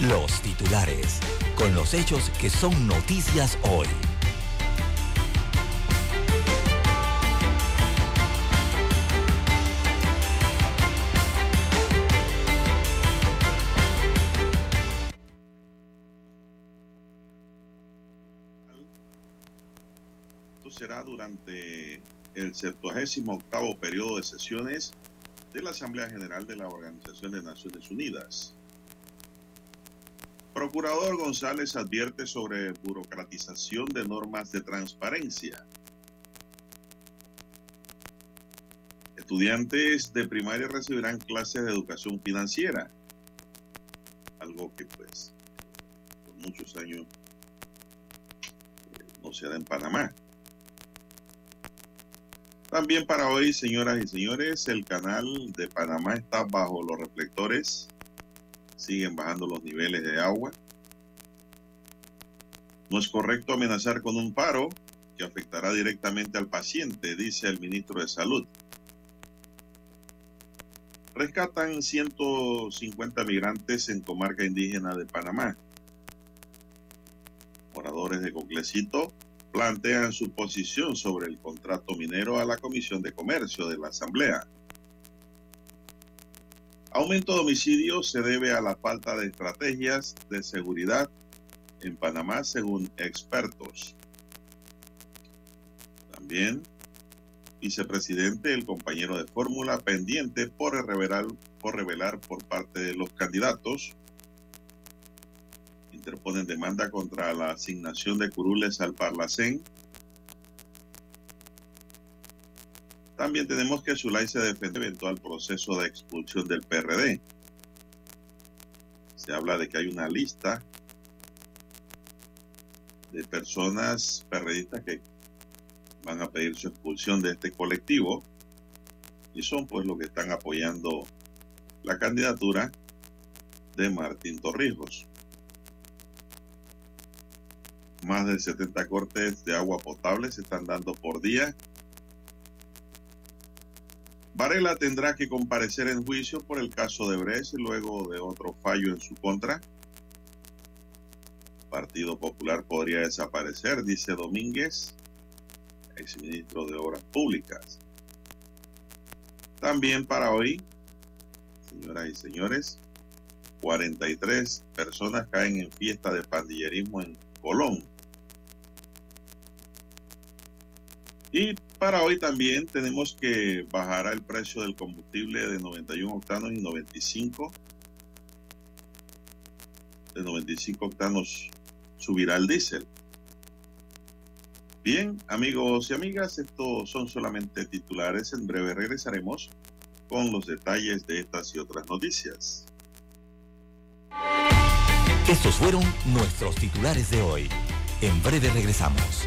los titulares, con los hechos que son noticias hoy. Esto será durante el 78 periodo de sesiones de la Asamblea General de la Organización de Naciones Unidas. Procurador González advierte sobre burocratización de normas de transparencia. Estudiantes de primaria recibirán clases de educación financiera, algo que pues por muchos años eh, no se da en Panamá. También para hoy, señoras y señores, el canal de Panamá está bajo los reflectores siguen bajando los niveles de agua. No es correcto amenazar con un paro que afectará directamente al paciente, dice el ministro de Salud. Rescatan 150 migrantes en comarca indígena de Panamá. Moradores de Coclecito plantean su posición sobre el contrato minero a la Comisión de Comercio de la Asamblea. Aumento de homicidios se debe a la falta de estrategias de seguridad en Panamá, según expertos. También, vicepresidente, el compañero de fórmula pendiente por revelar, por revelar por parte de los candidatos. Interponen demanda contra la asignación de curules al Parlacén. También tenemos que Zulay se defiende eventual proceso de expulsión del PRD. Se habla de que hay una lista de personas perredistas que van a pedir su expulsión de este colectivo y son pues los que están apoyando la candidatura de Martín Torrijos. Más de 70 cortes de agua potable se están dando por día Varela tendrá que comparecer en juicio por el caso de Brecht luego de otro fallo en su contra. Partido Popular podría desaparecer, dice Domínguez, exministro de Obras Públicas. También para hoy, señoras y señores, 43 personas caen en fiesta de pandillerismo en Colón. Y para hoy también tenemos que bajar el precio del combustible de 91 octanos y 95. De 95 octanos subirá el diésel. Bien, amigos y amigas, estos son solamente titulares. En breve regresaremos con los detalles de estas y otras noticias. Estos fueron nuestros titulares de hoy. En breve regresamos.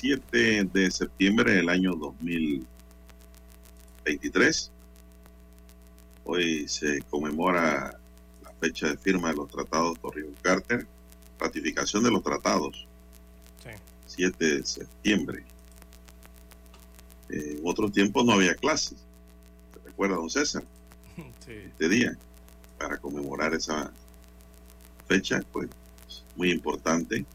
17 de septiembre del año 2023. Hoy se conmemora la fecha de firma de los tratados Torrijos-Carter, ratificación de los tratados. Sí. 7 de septiembre. En otros tiempos no había clases. ¿Se recuerda, don César? Este día, para conmemorar esa fecha, pues muy importante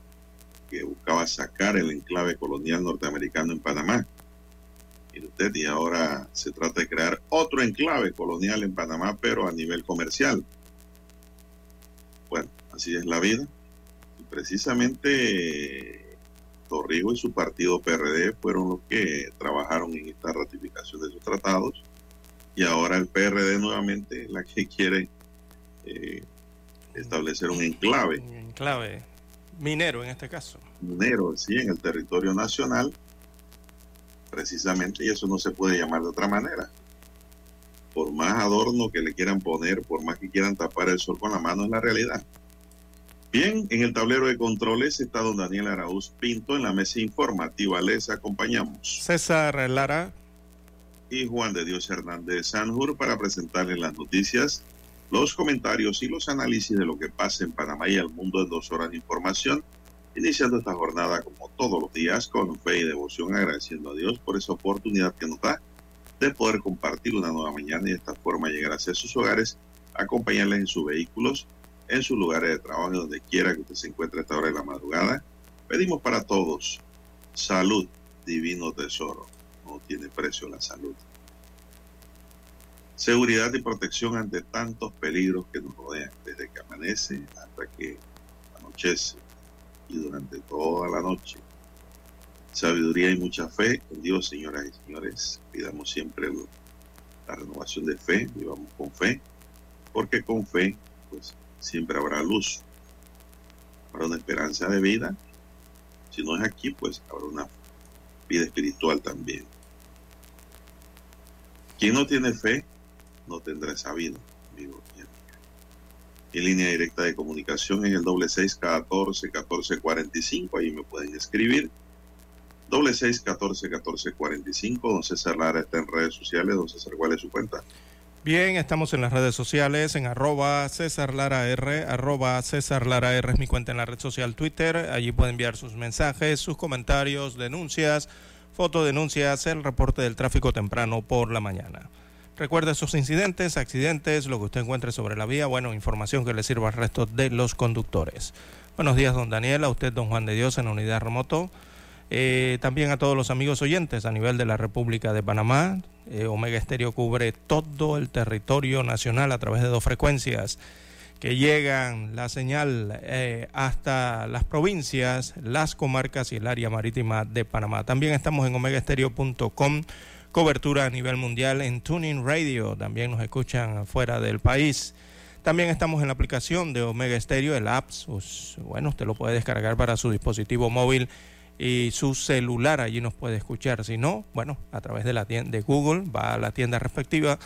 que buscaba sacar el enclave colonial norteamericano en Panamá. Y usted, y ahora se trata de crear otro enclave colonial en Panamá, pero a nivel comercial. Bueno, así es la vida. Y precisamente Torrigo y su partido PRD fueron los que trabajaron en esta ratificación de esos tratados. Y ahora el PRD nuevamente la que quiere eh, establecer un enclave. Un enclave minero en este caso. Minero, sí, en el territorio nacional, precisamente, y eso no se puede llamar de otra manera. Por más adorno que le quieran poner, por más que quieran tapar el sol con la mano, es la realidad. Bien, en el tablero de controles está don Daniel Araúz Pinto, en la mesa informativa les acompañamos. César Lara. Y Juan de Dios Hernández Sanjur para presentarles las noticias los comentarios y los análisis de lo que pasa en Panamá y el mundo en dos horas de información, iniciando esta jornada como todos los días con fe y devoción, agradeciendo a Dios por esa oportunidad que nos da de poder compartir una nueva mañana y de esta forma llegar a sus hogares, acompañarles en sus vehículos, en sus lugares de trabajo, donde quiera que usted se encuentre a esta hora de la madrugada. Pedimos para todos salud, divino tesoro. No tiene precio la salud seguridad y protección ante tantos peligros que nos rodean, desde que amanece hasta que anochece y durante toda la noche. Sabiduría y mucha fe en Dios, señoras y señores. Pidamos siempre la renovación de fe, vivamos con fe, porque con fe, pues siempre habrá luz, habrá una esperanza de vida. Si no es aquí, pues habrá una vida espiritual también. Quien no tiene fe no tendrá esa vida, amigo. En línea directa de comunicación en el doble seis catorce catorce cuarenta y cinco, ahí me pueden escribir. Doble seis catorce catorce cuarenta y cinco, don César Lara está en redes sociales, don César, ¿cuál es su cuenta? Bien, estamos en las redes sociales, en arroba César Lara R, arroba César Lara R es mi cuenta en la red social Twitter, allí puede enviar sus mensajes, sus comentarios, denuncias, fotodenuncias, el reporte del tráfico temprano por la mañana. Recuerde esos incidentes, accidentes, lo que usted encuentre sobre la vía, bueno, información que le sirva al resto de los conductores. Buenos días, don Daniel, a usted, don Juan de Dios, en la unidad remoto. Eh, también a todos los amigos oyentes a nivel de la República de Panamá. Eh, Omega Estéreo cubre todo el territorio nacional a través de dos frecuencias que llegan la señal eh, hasta las provincias, las comarcas y el área marítima de Panamá. También estamos en omegaestereo.com cobertura a nivel mundial en Tuning Radio. También nos escuchan fuera del país. También estamos en la aplicación de Omega Stereo, el apps. bueno, usted lo puede descargar para su dispositivo móvil y su celular. Allí nos puede escuchar. Si no, bueno, a través de la tienda de Google, va a la tienda respectiva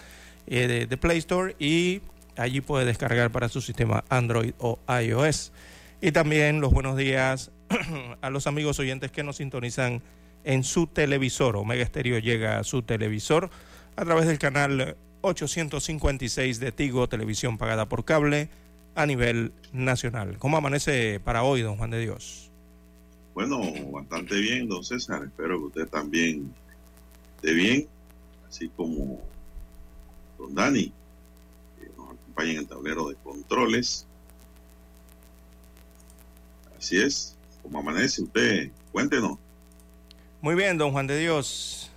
eh, de, Play Store y allí puede descargar para su sistema Android o iOS. Y también los buenos días a los amigos oyentes que nos sintonizan en su televisor. Omega Estéreo llega a su televisor a través del canal 856 de Tigo, televisión pagada por cable a nivel nacional. ¿Cómo amanece para hoy, don Juan de Dios? Bueno, bastante bien, don César. Espero que usted también esté bien, así como don Dani, que nos acompaña en el tablero de controles. Así es, ¿cómo amanece usted? Cuéntenos. Muy bien, don Juan de Dios.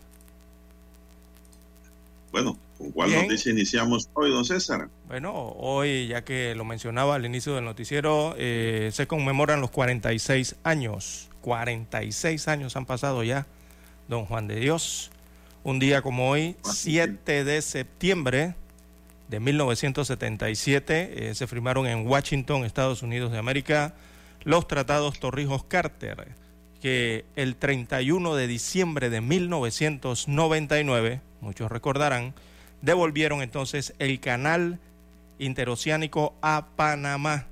Bueno, ¿con cuál noticia iniciamos hoy, don César? Bueno, hoy, ya que lo mencionaba al inicio del noticiero, eh, se conmemoran los 46 años. 46 años han pasado ya, don Juan de Dios. Un día como hoy, 7 de septiembre de 1977, eh, se firmaron en Washington, Estados Unidos de América, los tratados Torrijos-Carter que el 31 de diciembre de 1999, muchos recordarán, devolvieron entonces el canal interoceánico a Panamá.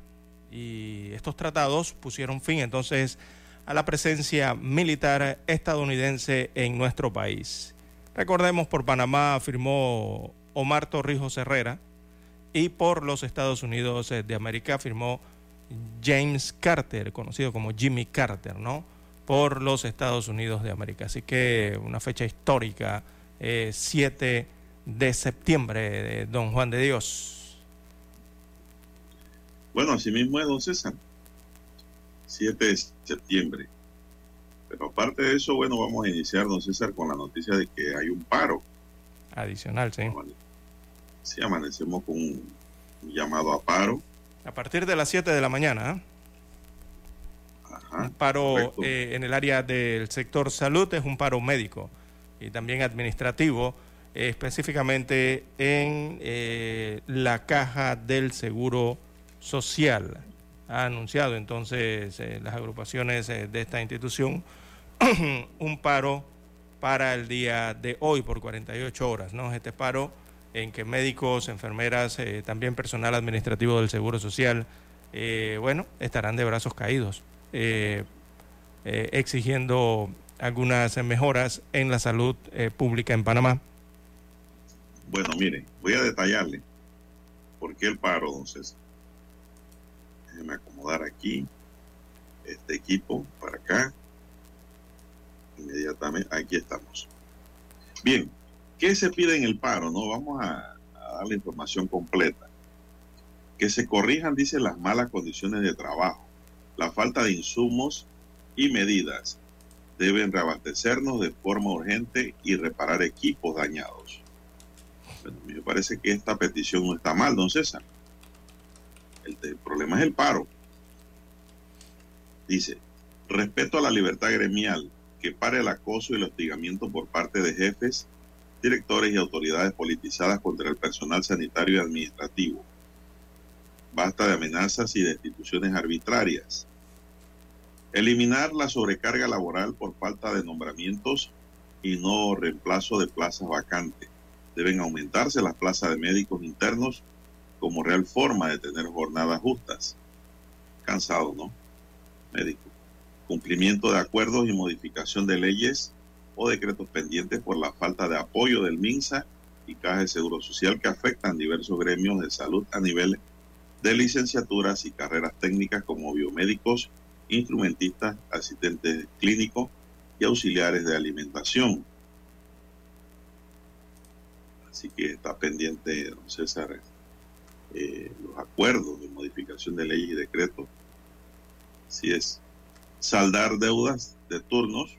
Y estos tratados pusieron fin entonces a la presencia militar estadounidense en nuestro país. Recordemos, por Panamá firmó Omar Torrijos Herrera y por los Estados Unidos de América firmó James Carter, conocido como Jimmy Carter, ¿no? Por los Estados Unidos de América. Así que una fecha histórica, 7 eh, de septiembre, de Don Juan de Dios. Bueno, así mismo es, don César. 7 de septiembre. Pero aparte de eso, bueno, vamos a iniciar, don César, con la noticia de que hay un paro. Adicional, sí. Sí, amanecemos con un llamado a paro. A partir de las 7 de la mañana. ¿eh? Un paro eh, en el área del sector salud es un paro médico y también administrativo, específicamente en eh, la caja del Seguro Social. Ha anunciado entonces eh, las agrupaciones eh, de esta institución un paro para el día de hoy por 48 horas, ¿no? Este paro en que médicos, enfermeras, eh, también personal administrativo del Seguro Social, bueno, estarán de brazos caídos, exigiendo algunas mejoras en la salud pública en Panamá. Bueno, mire, voy a detallarle por qué el paro, don César Déjenme acomodar aquí este equipo para acá. Inmediatamente, aquí estamos. Bien, ¿qué se pide en el paro? No, vamos a, dar la información completa. Que se corrijan, dice, las malas condiciones de trabajo, la falta de insumos y medidas. Deben reabastecernos de forma urgente y reparar equipos dañados. Bueno, me parece que esta petición no está mal, don César. El, problema es el paro. Dice, respeto a la libertad gremial, que pare el acoso y el hostigamiento por parte de jefes, directores y autoridades politizadas contra el personal sanitario y administrativo. Basta de amenazas y destituciones arbitrarias. Eliminar la sobrecarga laboral por falta de nombramientos y no reemplazo de plazas vacantes. Deben aumentarse las plazas de médicos internos como real forma de tener jornadas justas. Cansado, ¿no? Médico. Cumplimiento de acuerdos y modificación de leyes o decretos pendientes por la falta de apoyo del MINSA y Caja de Seguro Social que afectan diversos gremios de salud a nivel de licenciaturas y carreras técnicas como biomédicos, instrumentistas, asistentes clínicos y auxiliares de alimentación. Así que está pendiente, don César, eh, los acuerdos de modificación de leyes y decretos. si es. Saldar deudas de turnos,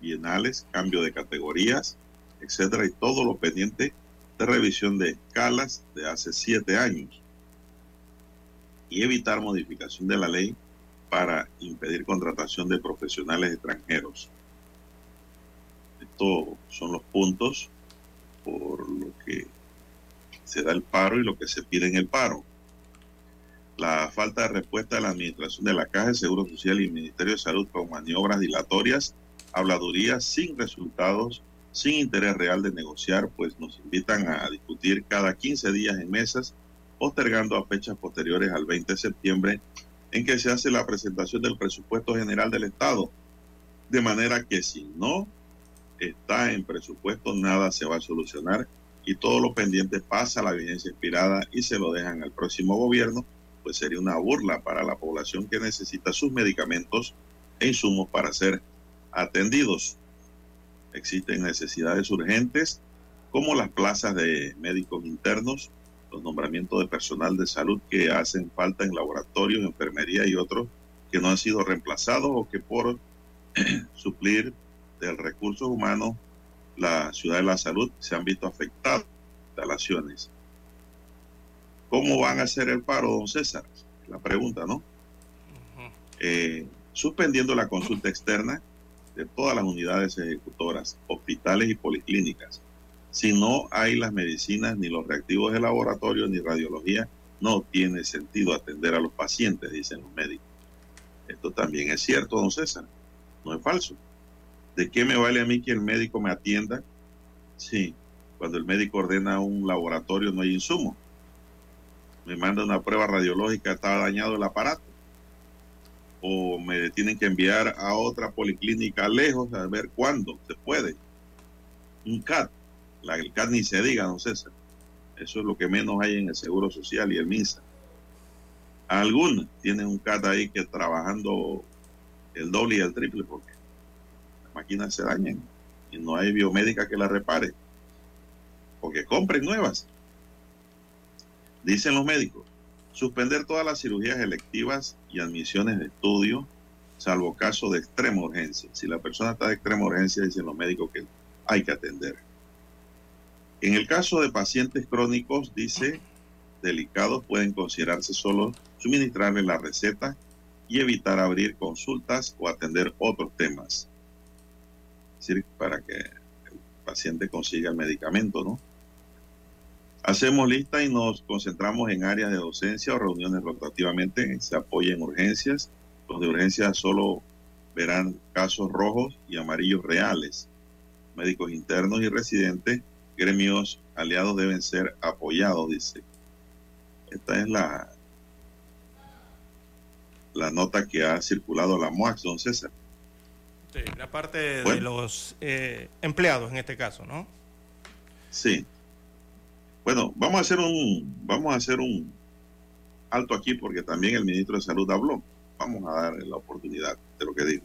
bienales, cambio de categorías, etcétera, y todo lo pendiente de revisión de escalas de hace siete años. Y evitar modificación de la ley para impedir contratación de profesionales extranjeros. Estos son los puntos por lo que se da el paro y lo que se pide en el paro. La falta de respuesta de la Administración de la Caja de Seguro Social y Ministerio de Salud con maniobras dilatorias, habladurías sin resultados, sin interés real de negociar, pues nos invitan a discutir cada 15 días en mesas, postergando a fechas posteriores al 20 de septiembre, en que se hace la presentación del presupuesto general del Estado. De manera que si no está en presupuesto, nada se va a solucionar y todo lo pendiente pasa a la vigencia expirada y se lo dejan al próximo gobierno, pues sería una burla para la población que necesita sus medicamentos e insumos para ser atendidos. Existen necesidades urgentes como las plazas de médicos internos, los nombramientos de personal de salud que hacen falta en laboratorios, enfermería y otros que no han sido reemplazados o que por suplir del recursos humanos la ciudad de la salud se han visto afectadas instalaciones. ¿Cómo van a hacer el paro, don César? La pregunta, ¿no? Eh, suspendiendo la consulta externa de todas las unidades ejecutoras, hospitales y policlínicas. Si no hay las medicinas, ni los reactivos de laboratorio, ni radiología, no tiene sentido atender a los pacientes, dicen los médicos. Esto también es cierto, don César, no es falso. ¿De qué me vale a mí que el médico me atienda? Sí, cuando el médico ordena un laboratorio no hay insumo. Me manda una prueba radiológica, está dañado el aparato. o me tienen que enviar a otra policlínica lejos a ver cuándo se puede. Un CAT, la, el CAT ni se diga, don César. Eso es lo que menos hay en el Seguro Social y el MINSA. Algunas tienen un CAT ahí que trabajando el doble y el triple porque las máquinas se dañan y no hay biomédica que la repare. Porque compren nuevas. Dicen los médicos, suspender todas las cirugías electivas y admisiones de estudio, salvo caso de extrema urgencia. Si la persona está de extrema urgencia, dicen los médicos que hay que atender. En el caso de pacientes crónicos, dice, delicados, pueden considerarse solo suministrarle la receta y evitar abrir consultas o atender otros temas. Es decir, para que el paciente consiga el medicamento, ¿no? Hacemos lista y nos concentramos en áreas de docencia o reuniones rotativamente. Se apoya en urgencias. Los de urgencias solo verán casos rojos y amarillos reales. Médicos internos y residentes, gremios aliados deben ser apoyados, dice. Esta es la, la nota que ha circulado la MOAX, don César. Sí, la parte de los eh, empleados en este caso, ¿no? Sí. Bueno, vamos a hacer un, vamos a hacer un alto aquí porque también el ministro de Salud habló. Vamos a dar la oportunidad de lo que dijo.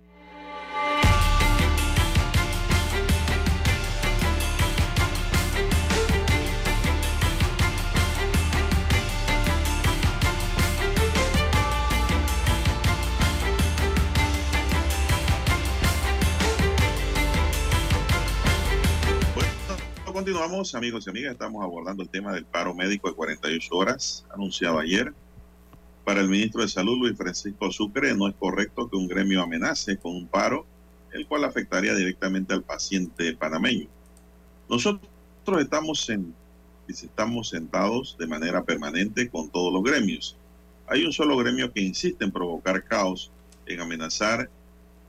Continuamos, amigos y amigas. Estamos abordando el tema del paro médico de 48 horas, anunciado ayer. Para el ministro de Salud, Luis Francisco Sucre, no es correcto que un gremio amenace con un paro, el cual afectaría directamente al paciente panameño. Nosotros estamos, en, estamos sentados de manera permanente con todos los gremios. Hay un solo gremio que insiste en provocar caos, en amenazar,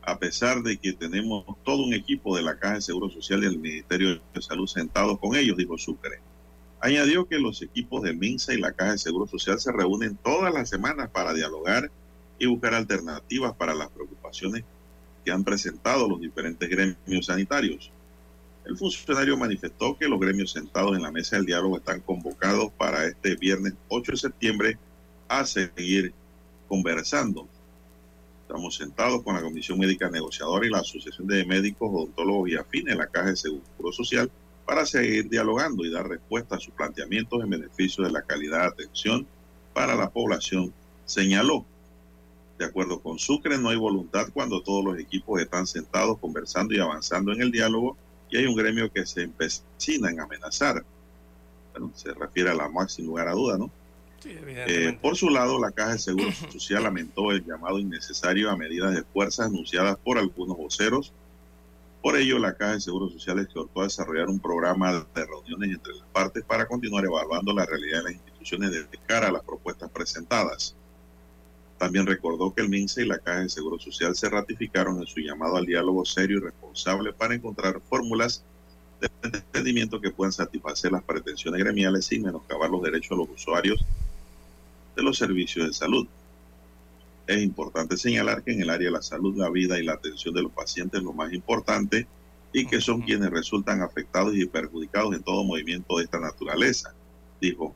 a pesar de que tenemos todo un equipo de la Caja de Seguro Social y del Ministerio de Salud sentados con ellos, dijo Sucre. Añadió que los equipos de MINSA y la Caja de Seguro Social se reúnen todas las semanas para dialogar y buscar alternativas para las preocupaciones que han presentado los diferentes gremios sanitarios. El funcionario manifestó que los gremios sentados en la mesa del diálogo están convocados para este viernes 8 de septiembre a seguir conversando. Estamos sentados con la Comisión Médica Negociadora y la Asociación de Médicos, Odontólogos y Afines, la Caja de Seguro Social, para seguir dialogando y dar respuesta a sus planteamientos en beneficio de la calidad de atención para la población, señaló. De acuerdo con Sucre, no hay voluntad cuando todos los equipos están sentados conversando y avanzando en el diálogo y hay un gremio que se empecina en amenazar. Bueno, se refiere a la sin lugar a duda, ¿no? Eh, por su lado, la Caja de Seguro Social lamentó el llamado innecesario a medidas de fuerza anunciadas por algunos voceros por ello, la Caja de Seguros Sociales exhortó a desarrollar un programa de reuniones entre las partes para continuar evaluando la realidad de las instituciones de cara a las propuestas presentadas. También recordó que el MINSA y la Caja de Seguro Social se ratificaron en su llamado al diálogo serio y responsable para encontrar fórmulas de entendimiento que puedan satisfacer las pretensiones gremiales sin menoscabar los derechos de los usuarios de los servicios de salud. Es importante señalar que en el área de la salud, la vida y la atención de los pacientes es lo más importante y que son quienes resultan afectados y perjudicados en todo movimiento de esta naturaleza, dijo.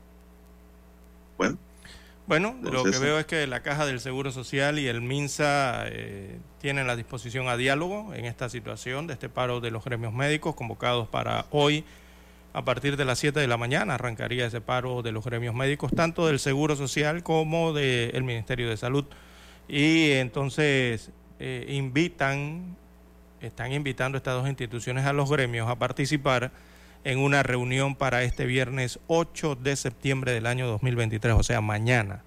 Bueno. Bueno, lo que veo es que la Caja del Seguro Social y el MINSA eh, tienen la disposición a diálogo en esta situación de este paro de los gremios médicos convocados para hoy a partir de las 7 de la mañana arrancaría ese paro de los gremios médicos, tanto del Seguro Social como del Ministerio de Salud. Y entonces eh, invitan, están invitando estas dos instituciones a los gremios a participar en una reunión para este viernes 8 de septiembre del año 2023, o sea, mañana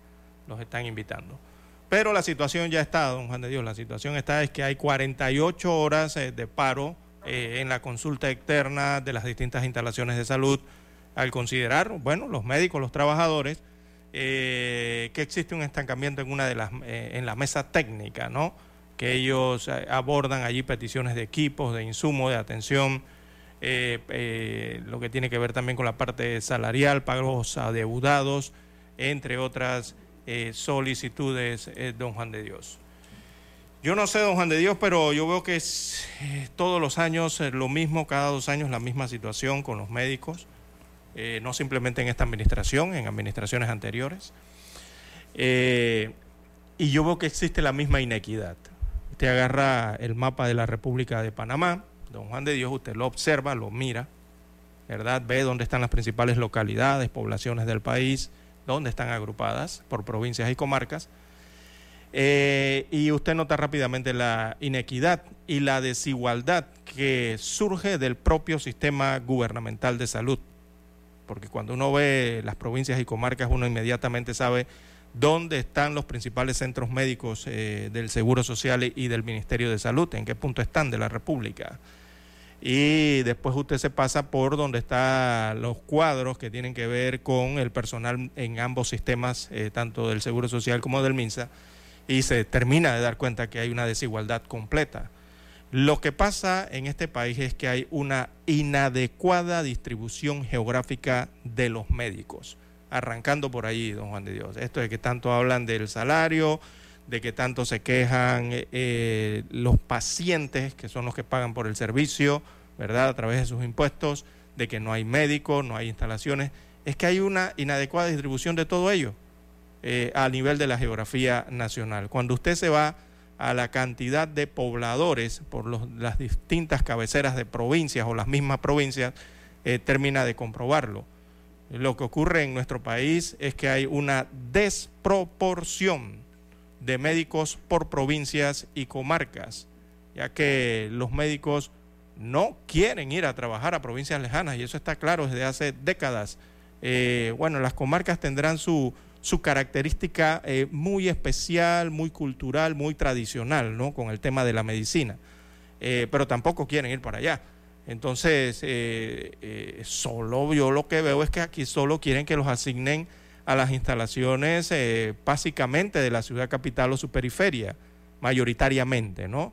los están invitando. Pero la situación ya está, don Juan de Dios, la situación está es que hay 48 horas eh, de paro eh, en la consulta externa de las distintas instalaciones de salud al considerar, bueno, los médicos, los trabajadores, eh, que existe un estancamiento en una de las eh, en la mesa técnica, ¿no? Que ellos abordan allí peticiones de equipos, de insumos, de atención, lo que tiene que ver también con la parte salarial, pagos adeudados, entre otras solicitudes, don Juan de Dios. Yo no sé, don Juan de Dios, pero yo veo que es todos los años lo mismo, cada dos años la misma situación con los médicos. Eh, no simplemente en esta administración, en administraciones anteriores. Eh, y yo veo que existe la misma inequidad. Usted agarra el mapa de la República de Panamá, don Juan de Dios, usted lo observa, lo mira, ¿verdad? Ve dónde están las principales localidades, poblaciones del país, dónde están agrupadas por provincias y comarcas. Eh, y usted nota rápidamente la inequidad y la desigualdad que surge del propio sistema gubernamental de salud porque cuando uno ve las provincias y comarcas uno inmediatamente sabe dónde están los principales centros médicos eh, del Seguro Social y del Ministerio de Salud, en qué punto están de la República. Y después usted se pasa por donde están los cuadros que tienen que ver con el personal en ambos sistemas, eh, tanto del Seguro Social como del MINSA, y se termina de dar cuenta que hay una desigualdad completa. Lo que pasa en este país es que hay una inadecuada distribución geográfica de los médicos, arrancando por allí, don Juan de Dios. Esto de que tanto hablan del salario, de que tanto se quejan eh, los pacientes, que son los que pagan por el servicio, ¿verdad? A través de sus impuestos, de que no hay médicos, no hay instalaciones. Es que hay una inadecuada distribución de todo ello eh, a nivel de la geografía nacional. Cuando usted se va a la cantidad de pobladores por las distintas cabeceras de provincias o las mismas provincias, eh, termina de comprobarlo. Lo que ocurre en nuestro país es que hay una desproporción de médicos por provincias y comarcas, ya que los médicos no quieren ir a trabajar a provincias lejanas y eso está claro desde hace décadas. Eh, bueno, las comarcas tendrán su, su característica eh, muy especial, muy cultural, muy tradicional, ¿no? Con el tema de la medicina. Eh, pero tampoco quieren ir para allá. Entonces, eh, solo yo lo que veo es que aquí solo quieren que los asignen a las instalaciones básicamente de la ciudad capital o su periferia, mayoritariamente, ¿no?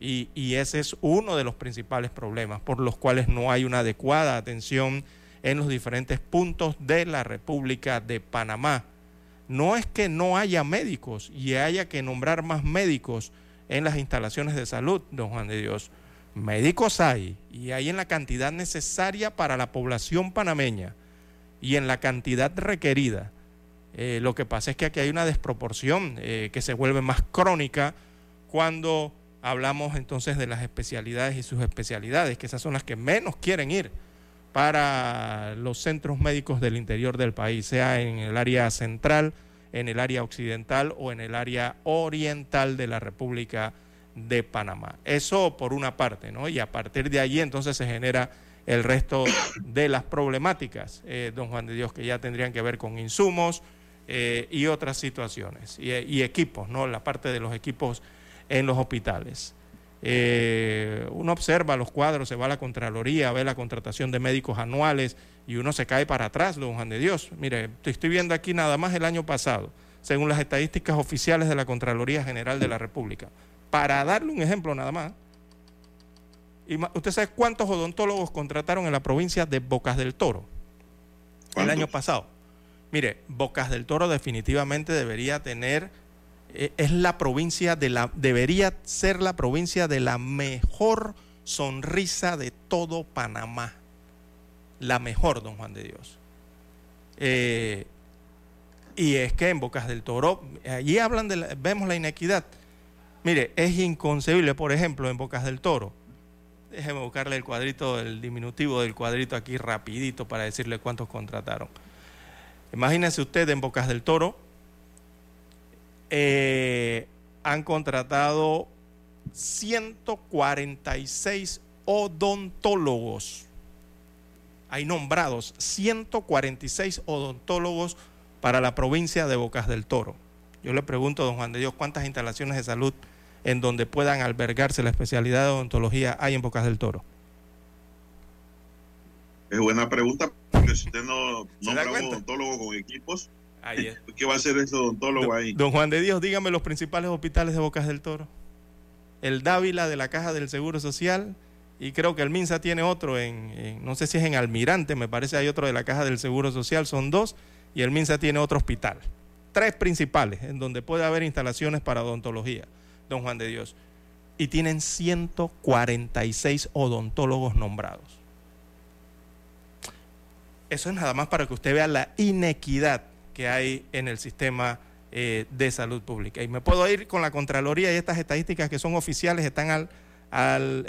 Y ese es uno de los principales problemas por los cuales no hay una adecuada atención en los diferentes puntos de la República de Panamá. No es que no haya médicos y haya que nombrar más médicos en las instalaciones de salud, don Juan de Dios. Médicos hay y hay en la cantidad necesaria para la población panameña y en la cantidad requerida. Eh, lo que pasa es que aquí hay una desproporción eh, que se vuelve más crónica cuando hablamos entonces de las especialidades y sus especialidades, que esas son las que menos quieren ir para los centros médicos del interior del país, sea en el área central, en el área occidental o en el área oriental de la República de Panamá. Eso por una parte, ¿no? Y a partir de allí entonces se genera el resto de las problemáticas, eh, don Juan de Dios, que ya tendrían que ver con insumos eh, y otras situaciones, y, y, equipos, ¿no? La parte de los equipos en los hospitales. Eh, uno observa los cuadros, se va a la Contraloría, ve la contratación de médicos anuales y uno se cae para atrás, don Juan de Dios. Mire, estoy viendo aquí nada más el año pasado, según las estadísticas oficiales de la Contraloría General de la República. Para darle un ejemplo nada más, ¿usted sabe cuántos odontólogos contrataron en la provincia de Bocas del Toro el año pasado? Mire, Bocas del Toro definitivamente debería tener es la provincia de la, debería ser la provincia de la mejor sonrisa de todo Panamá. La mejor, don Juan de Dios. Eh, y es que en Bocas del Toro, allí hablan de, vemos la inequidad. Mire, es inconcebible, por ejemplo, en Bocas del Toro. Déjeme buscarle el cuadrito, el diminutivo del cuadrito aquí rapidito para decirle cuántos contrataron. Imagínense usted en Bocas del Toro, eh, han contratado 146 odontólogos. Hay nombrados 146 odontólogos para la provincia de Bocas del Toro. Yo le pregunto, don Juan de Dios, ¿cuántas instalaciones de salud en donde puedan albergarse la especialidad de odontología hay en Bocas del Toro? Es buena pregunta, porque si usted no nombra un odontólogo con equipos, ¿Qué va a hacer ese odontólogo ahí? Don Juan de Dios, dígame los principales hospitales de Bocas del Toro. El Dávila de la Caja del Seguro Social y creo que el Minsa tiene otro en, no sé si es en Almirante, me parece hay otro de la Caja del Seguro Social, son dos, y el Minsa tiene otro hospital. Tres principales en donde puede haber instalaciones para odontología, don Juan de Dios. Y tienen 146 odontólogos nombrados. Eso es nada más para que usted vea la inequidad que hay en el sistema eh, de salud pública. Y me puedo ir con la Contraloría y estas estadísticas que son oficiales están al,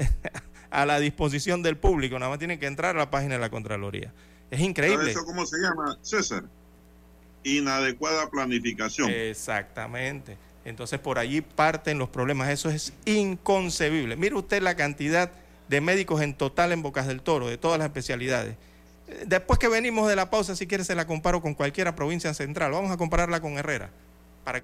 a la disposición del público, nada más tienen que entrar a la página de la Contraloría. Es increíble. ¿Eso cómo se llama, César? Inadecuada planificación. Exactamente. Entonces por allí parten los problemas. Eso es inconcebible. Mire usted la cantidad de médicos en total en Bocas del Toro, de todas las especialidades. Después que venimos de la pausa, si quieres, se la comparo con cualquiera provincia central. Vamos a compararla con Herrera. Para...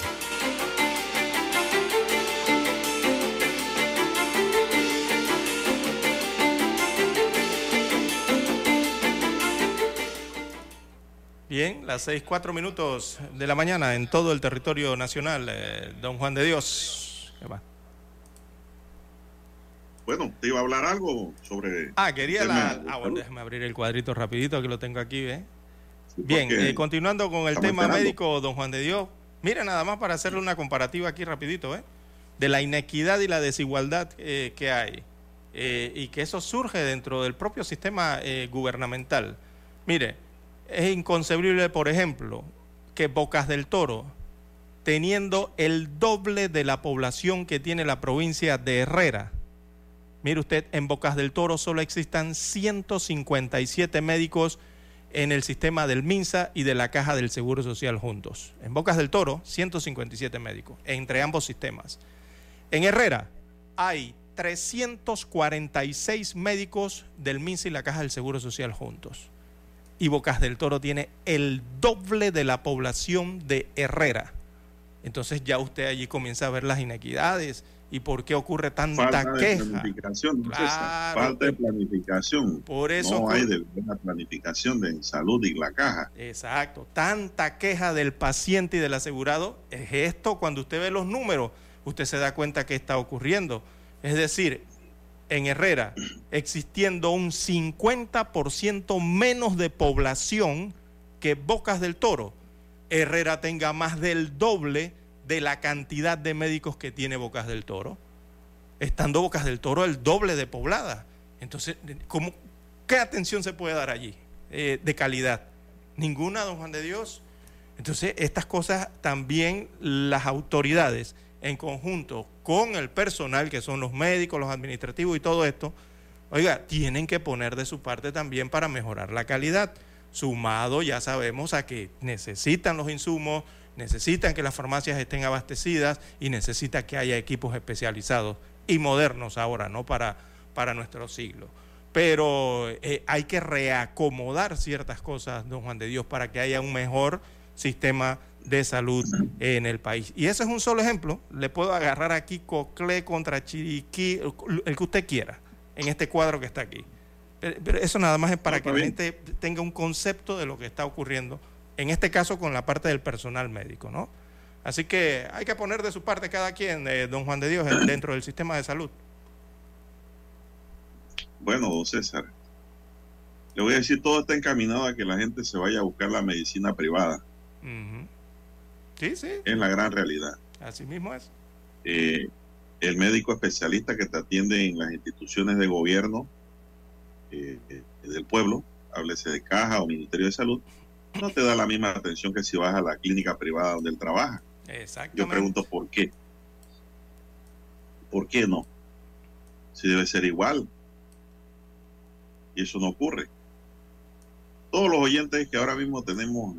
Las seis, cuatro minutos de la mañana en todo el territorio nacional. Eh, don Juan de Dios. ¿Qué va? Bueno, te iba a hablar algo sobre... Ah, quería la... Ah, bueno, déjame abrir el cuadrito rapidito que lo tengo aquí, ¿eh? Sí, Bien, eh, continuando con el tema esperando. médico, don Juan de Dios. Mira, nada más para hacerle una comparativa aquí rapidito, ¿eh? De la inequidad y la desigualdad eh, que hay. eh, y que eso surge dentro del propio sistema gubernamental. Mire, es inconcebible, por ejemplo, que Bocas del Toro, teniendo el doble de la población que tiene la provincia de Herrera, mire usted, en Bocas del Toro solo existan 157 médicos en el sistema del MINSA y de la Caja del Seguro Social juntos. En Bocas del Toro, 157 médicos, entre ambos sistemas. En Herrera hay 346 médicos del MINSA y la Caja del Seguro Social juntos. Y Bocas del Toro tiene el doble de la población de Herrera. Entonces ya usted allí comienza a ver las inequidades y por qué ocurre tanta Falta de queja. planificación, César. Claro. falta de planificación. Por eso no hay de buena planificación de salud y la caja. Exacto. Tanta queja del paciente y del asegurado es esto. Cuando usted ve los números, usted se da cuenta que está ocurriendo. Es decir, en Herrera, existiendo un 50% menos de población que Bocas del Toro, Herrera tenga más del doble de la cantidad de médicos que tiene Bocas del Toro, estando Bocas del Toro el doble de poblada. Entonces, ¿cómo, ¿qué atención se puede dar allí eh, de calidad? Ninguna, don Juan de Dios. Entonces, estas cosas también las autoridades, en conjunto con el personal, que son los médicos, los administrativos y todo esto, oiga, tienen que poner de su parte también para mejorar la calidad. Sumado, ya sabemos, a que necesitan los insumos, necesitan que las farmacias estén abastecidas y necesita que haya equipos especializados y modernos ahora, ¿no? Para, para nuestro siglo. Pero eh, hay que reacomodar ciertas cosas, don Juan de Dios, para que haya un mejor sistema de salud en el país. Y ese es un solo ejemplo. Le puedo agarrar aquí Coclé contra Chiriquí, el que usted quiera, en este cuadro que está aquí. Pero eso nada más es para No, que la gente tenga un concepto de lo que está ocurriendo, en este caso con la parte del personal médico, ¿no? Así que hay que poner de su parte cada quien, eh, don Juan de Dios, en- dentro del sistema de salud. Bueno, don César, le voy a decir, todo está encaminado a que la gente se vaya a buscar la medicina privada. Sí, sí, Es la gran realidad. así mismo es. Eh, el médico especialista que te atiende en las instituciones de gobierno eh, eh, del pueblo, háblese de caja o Ministerio de Salud, no te da la misma atención que si vas a la clínica privada donde él trabaja. Yo pregunto por qué. ¿Por qué no? Si debe ser igual. Y eso no ocurre. Todos los oyentes que ahora mismo tenemos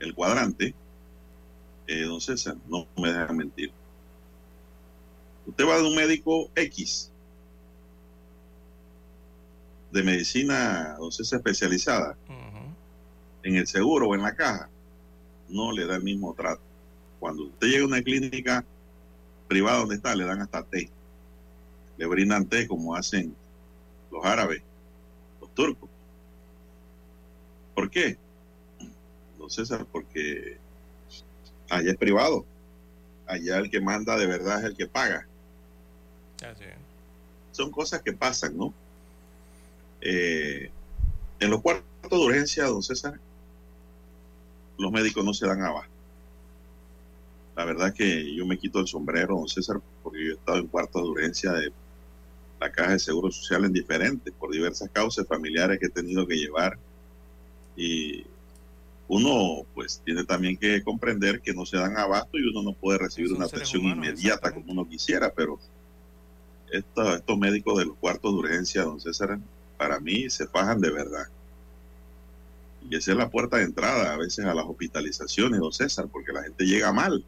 el cuadrante, eh, don César, no me dejan mentir. Usted va de un médico X de medicina, don César, especializada en el seguro o en la caja, no le da el mismo trato. Cuando usted llega a una clínica privada donde está, le dan hasta té. Le brindan té como hacen los árabes, los turcos. ¿Por qué? No César, porque allá es privado. Allá el que manda de verdad es el que paga. Así es. Son cosas que pasan, ¿no? Eh, en los cuartos de urgencia, don César, los médicos no se dan abasto. La verdad que yo me quito el sombrero, don César, porque yo he estado en cuartos de urgencia de la Caja de Seguro Social en diferentes, por diversas causas familiares que he tenido que llevar. Y uno pues tiene también que comprender que no se dan abasto y uno no puede recibir Son una atención humanos, inmediata como uno quisiera, pero estos, estos médicos de los cuartos de urgencia, don César, para mí se fajan de verdad. Y esa es la puerta de entrada a veces a las hospitalizaciones, don César, porque la gente llega mal.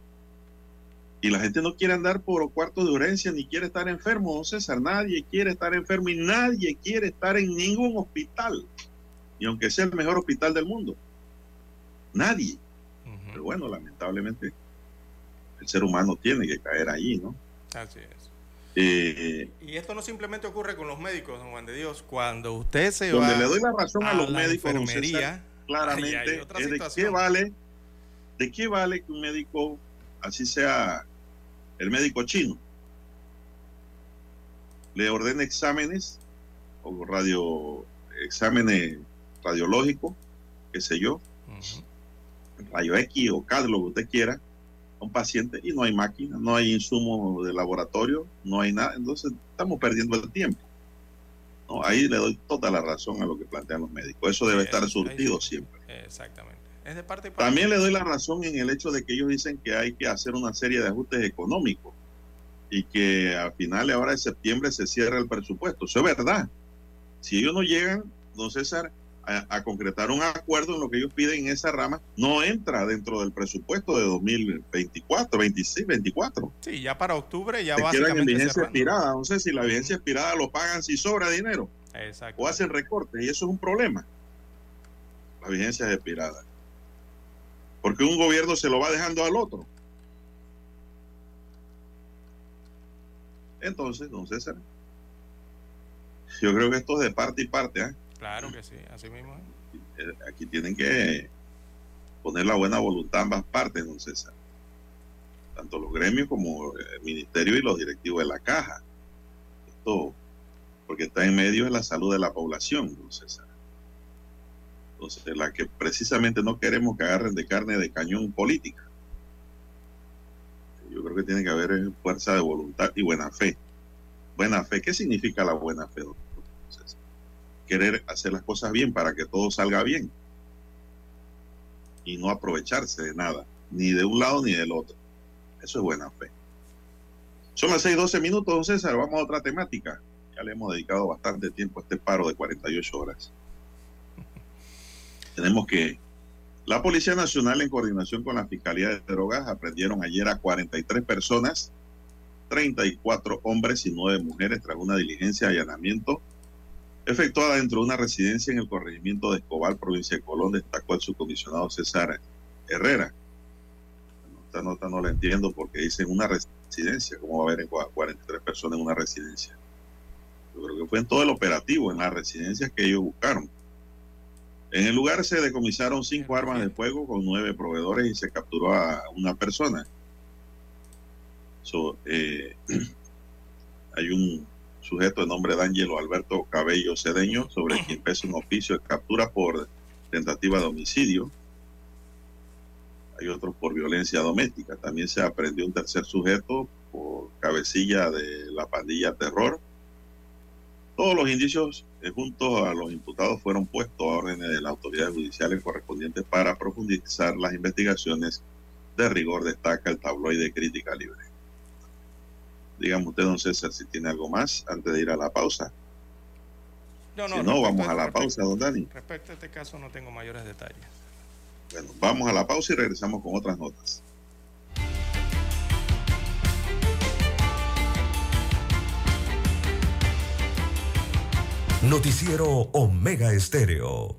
Y la gente no quiere andar por cuartos de urgencia ni quiere estar enfermo, don César. Nadie quiere estar enfermo y nadie quiere estar en ningún hospital. Y aunque sea el mejor hospital del mundo. Nadie. Pero bueno, lamentablemente el ser humano tiene que caer ahí, ¿no? Así es. Eh, Y esto no simplemente ocurre con los médicos, don Juan de Dios. Cuando usted se donde va le doy la razón a, a los la médicos, César, claramente hay otra es de qué vale, de qué vale que un médico, así sea el médico chino, le ordene exámenes o radio exámenes radiológicos, qué sé yo. Rayo X o CAD, lo que usted quiera, a un paciente y no hay máquina, no hay insumo de laboratorio, no hay nada, entonces estamos perdiendo el tiempo. No, ahí le doy toda la razón a lo que plantean los médicos. Eso debe Sí, estar surtido ahí siempre. Exactamente. Es de parte y parte. También le doy la razón en el hecho de que ellos dicen que hay que hacer una serie de ajustes económicos y que a finales ahora de septiembre se cierra el presupuesto. Eso es verdad. Si ellos no llegan, don César, a, a concretar un acuerdo en lo que ellos piden en esa rama, no entra dentro del presupuesto de 2024, 26, 24. Sí, ya para octubre ya Se quedan en vigencia cerrando. expirada. Entonces, si la vigencia expirada lo pagan si sobra dinero Exacto. o hacen recortes, y eso es un problema. La vigencia es expirada. Porque un gobierno se lo va dejando al otro. Entonces, don César, yo creo que esto es de parte y parte. ¿ah? Claro que sí, así mismo. Aquí tienen que poner la buena voluntad ambas partes, don César. Tanto los gremios como el ministerio y los directivos de la caja. Esto, porque está en medio de la salud de la población, don César. Entonces, la que precisamente no queremos que agarren de carne de cañón política. Yo creo que tiene que haber fuerza de voluntad y buena fe. Buena fe, ¿qué significa la buena fe, don César? Querer hacer las cosas bien para que todo salga bien y no aprovecharse de nada, ni de un lado ni del otro. Eso es buena fe. Son las 6:12 minutos, César. Vamos a otra temática. Ya le hemos dedicado bastante tiempo a este paro de 48 horas. Tenemos que. La Policía Nacional, en coordinación con la Fiscalía de Drogas, aprendieron ayer a 43 personas, 34 hombres y 9 mujeres, tras una diligencia de allanamiento efectuada dentro de una residencia en el corregimiento de Escobar, provincia de Colón, destacó el subcomisionado César Herrera. Esta nota no la entiendo porque dice una residencia, ¿cómo va a haber 43 personas en una residencia? Yo creo que fue en todo el operativo, en las residencias que ellos buscaron. En el lugar se decomisaron cinco armas de fuego con nueve proveedores y se capturó a una persona. So, eh, hay un sujeto de nombre de Ángelo Alberto Cabello Cedeño, sobre quien pesa un oficio de captura por tentativa de homicidio. Hay otros por violencia doméstica. También se aprendió un tercer sujeto por cabecilla de la pandilla Terror. Todos los indicios eh, junto a los imputados fueron puestos a órdenes de las autoridades judiciales correspondientes para profundizar las investigaciones de rigor, destaca el tabloide Crítica Libre. Dígame usted, don César, si tiene algo más antes de ir a la pausa. No, si no, vamos a- a la respecto- pausa, don Dani. Respecto a este caso no tengo mayores detalles. Bueno, vamos a la pausa y regresamos con otras notas. Noticiero Omega Estéreo.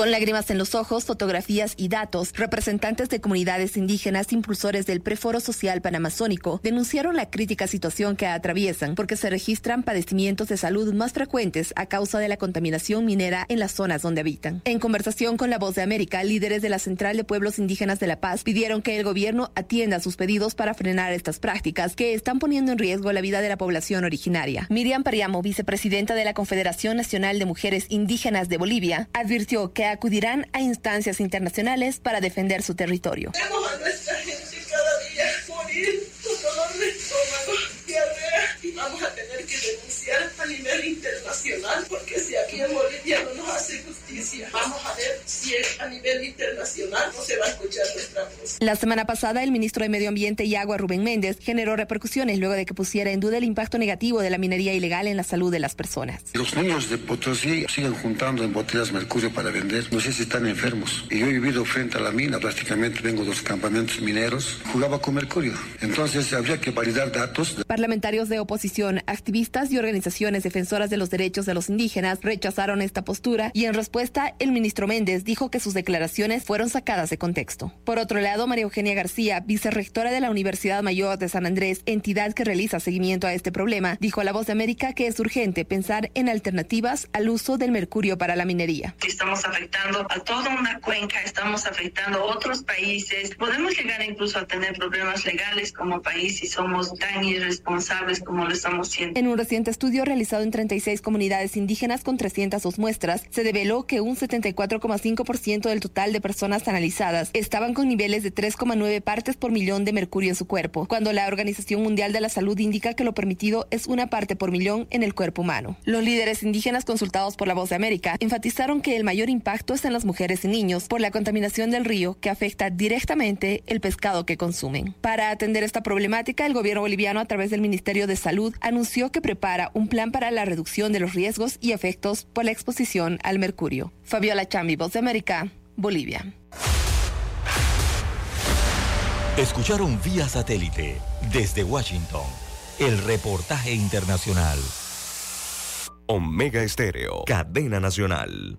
Con lágrimas en los ojos, fotografías y datos, representantes de comunidades indígenas impulsores del Preforo Social Panamazónico denunciaron la crítica situación que atraviesan porque se registran padecimientos de salud más frecuentes a causa de la contaminación minera en las zonas donde habitan. En conversación con La Voz de América, líderes de la Central de Pueblos Indígenas de La Paz pidieron que el gobierno atienda sus pedidos para frenar estas prácticas que están poniendo en riesgo la vida de la población originaria. Miriam Pariamo, vicepresidenta de la Confederación Nacional de Mujeres Indígenas de Bolivia, advirtió que acudirán a instancias internacionales para defender su territorio. Nivel internacional porque si aquí en Bolivia no nos hace justicia, vamos a ver si a nivel internacional no se va a escuchar nuestra voz. La semana pasada, el ministro de Medio Ambiente y Agua, Rubén Méndez, generó repercusiones luego de que pusiera en duda el impacto negativo de la minería ilegal en la salud de las personas. Los niños de Potosí siguen juntando en botellas mercurio para vender. No sé si están enfermos. Y yo he vivido frente a la mina, prácticamente vengo de los campamentos mineros. Jugaba con mercurio. Entonces habría que validar datos. Parlamentarios de oposición, activistas y organizaciones defensoras de los derechos de los indígenas rechazaron esta postura y en respuesta el ministro Méndez dijo que sus declaraciones fueron sacadas de contexto. Por otro lado, María Eugenia García, vicerrectora de la Universidad Mayor de San Andrés, entidad que realiza seguimiento a este problema, dijo a La Voz de América que es urgente pensar en alternativas al uso del mercurio para la minería. Estamos afectando a toda una cuenca, estamos afectando a otros países. Podemos llegar incluso a tener problemas legales como país si somos tan irresponsables como lo estamos siendo. En un reciente estudio realizado en 36 comunidades indígenas con 302 muestras, se develó que un 74,5% del total de personas analizadas estaban con niveles de 3,9 partes por millón de mercurio en su cuerpo, cuando la Organización Mundial de la Salud indica que lo permitido es una parte por millón en el cuerpo humano. Los líderes indígenas consultados por la Voz de América enfatizaron que el mayor impacto es en las mujeres y niños por la contaminación del río que afecta directamente el pescado que consumen. Para atender esta problemática, el gobierno boliviano a través del Ministerio de Salud anunció que prepara un plan para la reducción de los riesgos y efectos por la exposición al mercurio. Fabiola Chambi, Voz de América, Bolivia. Escucharon vía satélite desde Washington el reportaje internacional. Omega Estéreo, cadena nacional.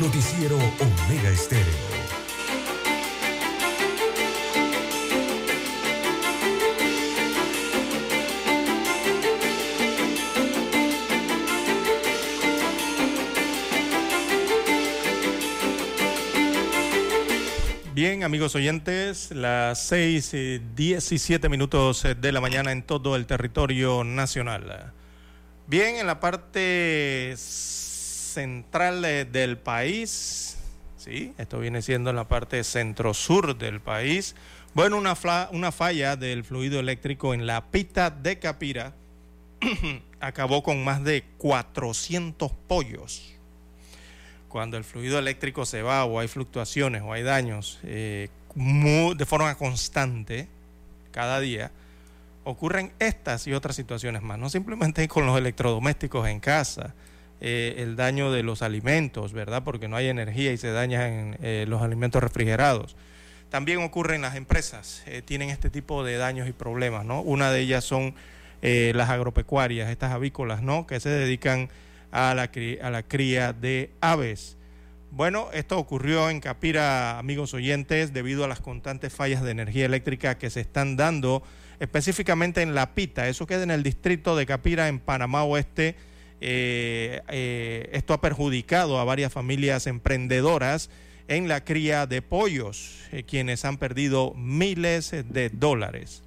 Noticiero Omega Estéreo. Bien, amigos oyentes, las 6 y 17 minutos de la mañana en todo el territorio nacional. Bien, en la parte central del país, sí, esto viene siendo en la parte centro-sur del país. Bueno, una, una falla del fluido eléctrico en la pita de Capira acabó con más de 400 pollos cuando el fluido eléctrico se va o hay fluctuaciones o hay daños eh, de forma constante cada día, ocurren estas y otras situaciones más. No simplemente con los electrodomésticos en casa, eh, el daño de los alimentos, ¿verdad? Porque no hay energía y se dañan eh, los alimentos refrigerados. También ocurre en las empresas, tienen este tipo de daños y problemas, ¿no? Una de ellas son las agropecuarias, estas avícolas, ¿no? Que se dedican a la, a la cría de aves. Bueno, esto ocurrió en Capira, amigos oyentes, debido a las constantes fallas de energía eléctrica que se están dando específicamente en La Pita. Eso queda en el distrito de Capira, en Panamá Oeste. Eh, eh, esto ha perjudicado a varias familias emprendedoras en la cría de pollos, eh, quienes han perdido miles de dólares.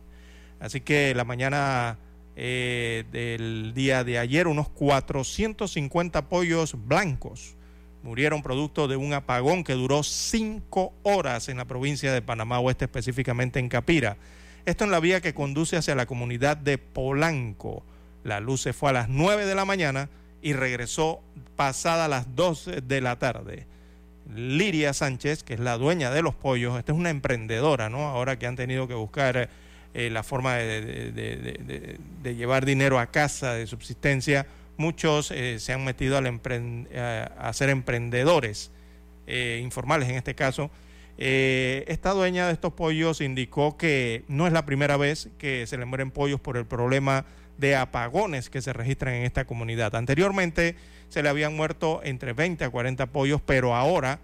Así que la mañana del día de ayer, unos 450 pollos blancos murieron producto de un apagón que duró cinco horas en la provincia de Panamá Oeste, específicamente en Capira. Esto en la vía que conduce hacia la comunidad de Polanco. La luz se fue a las 9 de la mañana y regresó pasada las 2 de la tarde. Liria Sánchez, que es la dueña de los pollos, esta es una emprendedora, ¿no? Ahora que han tenido que buscar eh, la forma de, llevar dinero a casa, de subsistencia, muchos eh, se han metido a, ser emprendedores eh, informales en este caso. esta dueña de estos pollos indicó que no es la primera vez que se le mueren pollos por el problema de apagones que se registran en esta comunidad. Anteriormente se le habían muerto entre 20 a 40 pollos, pero ahora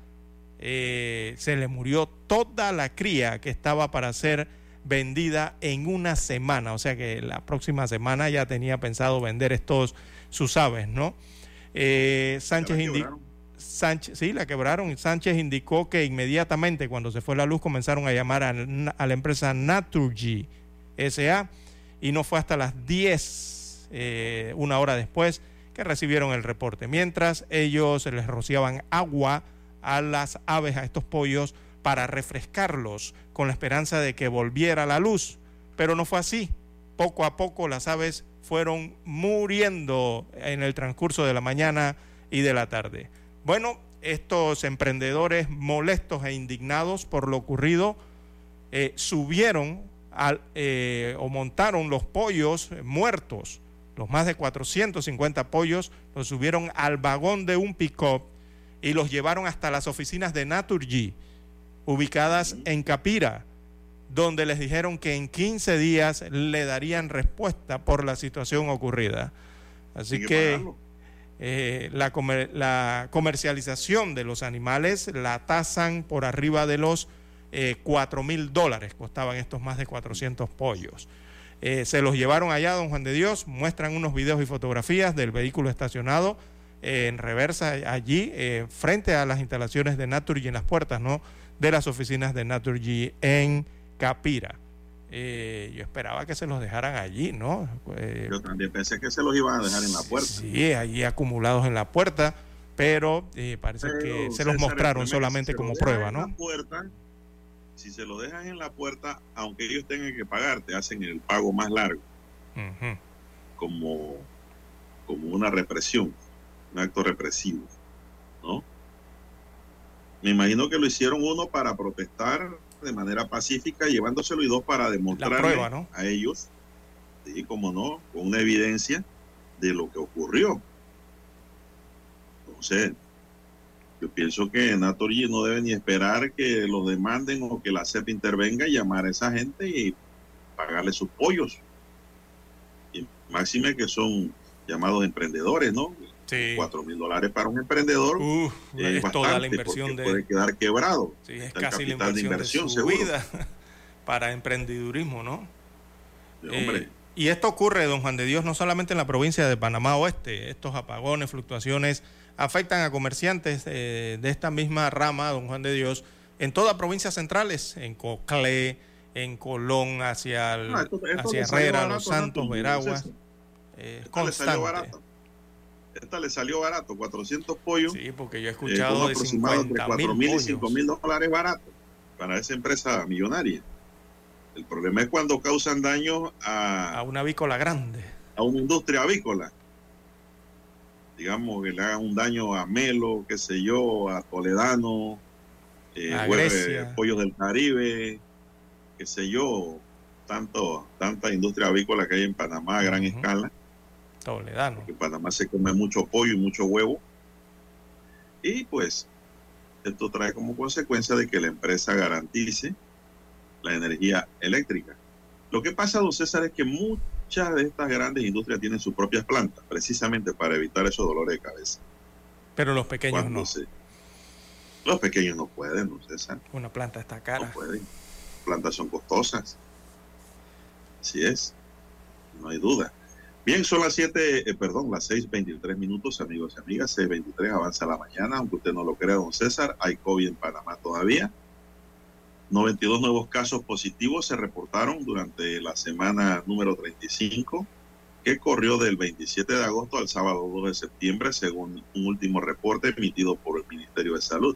se le murió toda la cría que estaba para ser vendida en una semana. O sea que la próxima semana ya tenía pensado vender estos sus aves, ¿no? Eh, Sánchez indicó. Sánchez, sí, la quebraron. Sánchez indicó que inmediatamente cuando se fue la luz comenzaron a llamar a, la empresa Naturgy SA y no fue hasta las 10, eh, una hora después, que recibieron el reporte. Mientras ellos les rociaban agua a las aves, a estos pollos, para refrescarlos con la esperanza de que volviera la luz. Pero no fue así. Poco a poco las aves fueron muriendo en el transcurso de la mañana y de la tarde. Bueno, estos emprendedores molestos e indignados por lo ocurrido eh, subieron eh, o montaron los pollos muertos, los más de 450 pollos, los subieron al vagón de un pick-up y los llevaron hasta las oficinas de Naturgy ubicadas en Capira, donde les dijeron que en 15 días le darían respuesta por la situación ocurrida. Así que eh, la, comercialización de los animales la tasan por arriba de los eh, 4 mil dólares, costaban estos más de 400 pollos. Eh, se los llevaron allá, don Juan de Dios, muestran unos videos y fotografías del vehículo estacionado eh, en reversa allí, frente a las instalaciones de Naturgy en las puertas, ¿no? de las oficinas de Naturgy en Capira. Eh, yo esperaba que se los dejaran allí, ¿no? Eh, yo también pensé que se los iban a dejar en la puerta. Sí, allí acumulados en la puerta, pero eh, parece que se los mostraron solamente como prueba, ¿no? puerta, si se lo dejan en la puerta, aunque ellos tengan que pagar, te hacen el pago más largo. como, como una represión, un acto represivo, ¿no? Me imagino que lo hicieron uno para protestar de manera pacífica, llevándoselo y dos para demostrar a ellos, y como no, con una evidencia de lo que ocurrió. Entonces, yo pienso que Natori no debe ni esperar que los demanden o que la CEP intervenga y llamar a esa gente y pagarle sus pollos. Y máxime que son llamados emprendedores, ¿no? Cuatro mil dólares para un emprendedor es, toda la inversión de puede quedar quebrado. Sí, es casi la inversión de, su vida para emprendedurismo, ¿no? Eh, y esto ocurre, don Juan de Dios, no solamente en la provincia de Panamá Oeste. Estos apagones, fluctuaciones afectan a comerciantes eh, de esta misma rama, don Juan de Dios, en todas provincias centrales, en Coclé, en Colón, hacia, hacia Herrera, Los Santos, Veraguas. Eh, constante. Esta le salió barato, 400 pollos. Sí, porque yo he escuchado de 50 4 mil y 5 mil dólares barato para esa empresa millonaria. El problema es cuando causan daño a... A una avícola grande. A una industria avícola. Digamos que le hagan un daño a Melo, qué sé yo, a Toledano, eh, a Pollos del Caribe, qué sé yo, tanto, tanta industria avícola que hay en Panamá a gran escala Toledano. En Panamá se come mucho pollo y mucho huevo. Y pues esto trae como consecuencia de que la empresa garantice la energía eléctrica. Lo que pasa, don César, es que muchas de estas grandes industrias tienen sus propias plantas, precisamente para evitar esos dolores de cabeza. Pero los pequeños no. los pequeños no pueden, don César. Una planta está cara. No pueden. Plantas son costosas. Así es. No hay duda. Bien, son las 7, eh, perdón, las 6.23 minutos, amigos y amigas. 6.23 avanza la mañana, aunque usted no lo crea, don César. Hay COVID en Panamá todavía. 92 nuevos casos positivos se reportaron durante la semana número 35, que corrió del 27 de agosto al sábado 2 de septiembre, según un último reporte emitido por el Ministerio de Salud.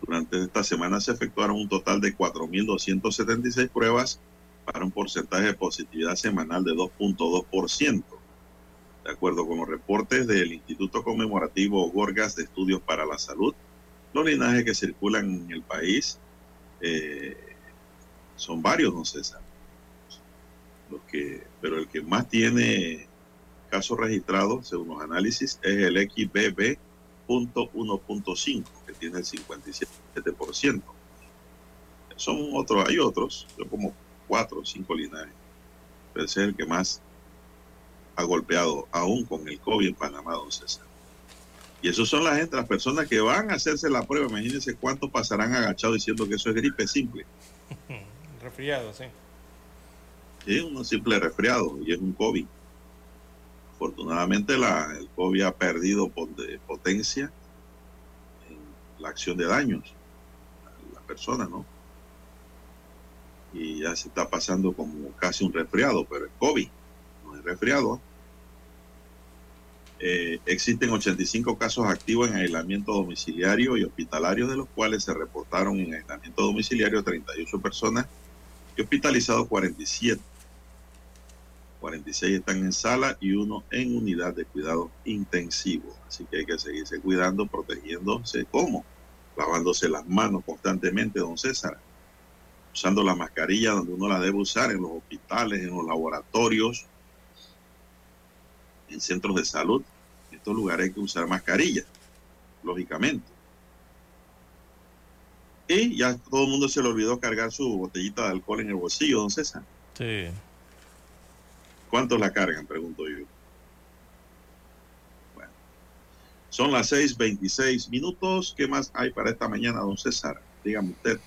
Durante esta semana se efectuaron un total de 4.276 pruebas para un porcentaje de positividad semanal de 2.2%. De acuerdo con los reportes del Instituto Conmemorativo Gorgas de Estudios para la Salud, los linajes que circulan en el país eh, son varios, don César. Los que, pero el que más tiene casos registrados, según los análisis, es el XBB.1.5, que tiene el 57%. Son otros, hay otros, como cuatro o cinco linajes. Pero ese es el que más ha golpeado aún con el COVID en Panamá, don César. Y esos son la gente, las personas que van a hacerse la prueba. Imagínense cuánto pasarán agachados diciendo que eso es gripe simple. Resfriado, sí. Sí, un simple resfriado y es un COVID. Afortunadamente la, el COVID ha perdido potencia en la acción de daños a la persona, ¿no? Y ya se está pasando como casi un resfriado, pero es COVID, no es resfriado. Eh, existen 85 casos activos en aislamiento domiciliario y hospitalario, de los cuales se reportaron en aislamiento domiciliario 38 personas y hospitalizados 47. 46 están en sala y uno en unidad de cuidado intensivo. Así que hay que seguirse cuidando, protegiéndose. ¿Cómo? Lavándose las manos constantemente, don César. Usando la mascarilla donde uno la debe usar, en los hospitales, en los laboratorios, en centros de salud. En estos lugares hay que usar mascarilla, lógicamente. Y ya todo el mundo se le olvidó cargar su botellita de alcohol en el bolsillo, don César. Sí. ¿Cuántos la cargan? Pregunto yo. Bueno, son las 6:26 minutos. ¿Qué más hay para esta mañana, don César? Dígame usted.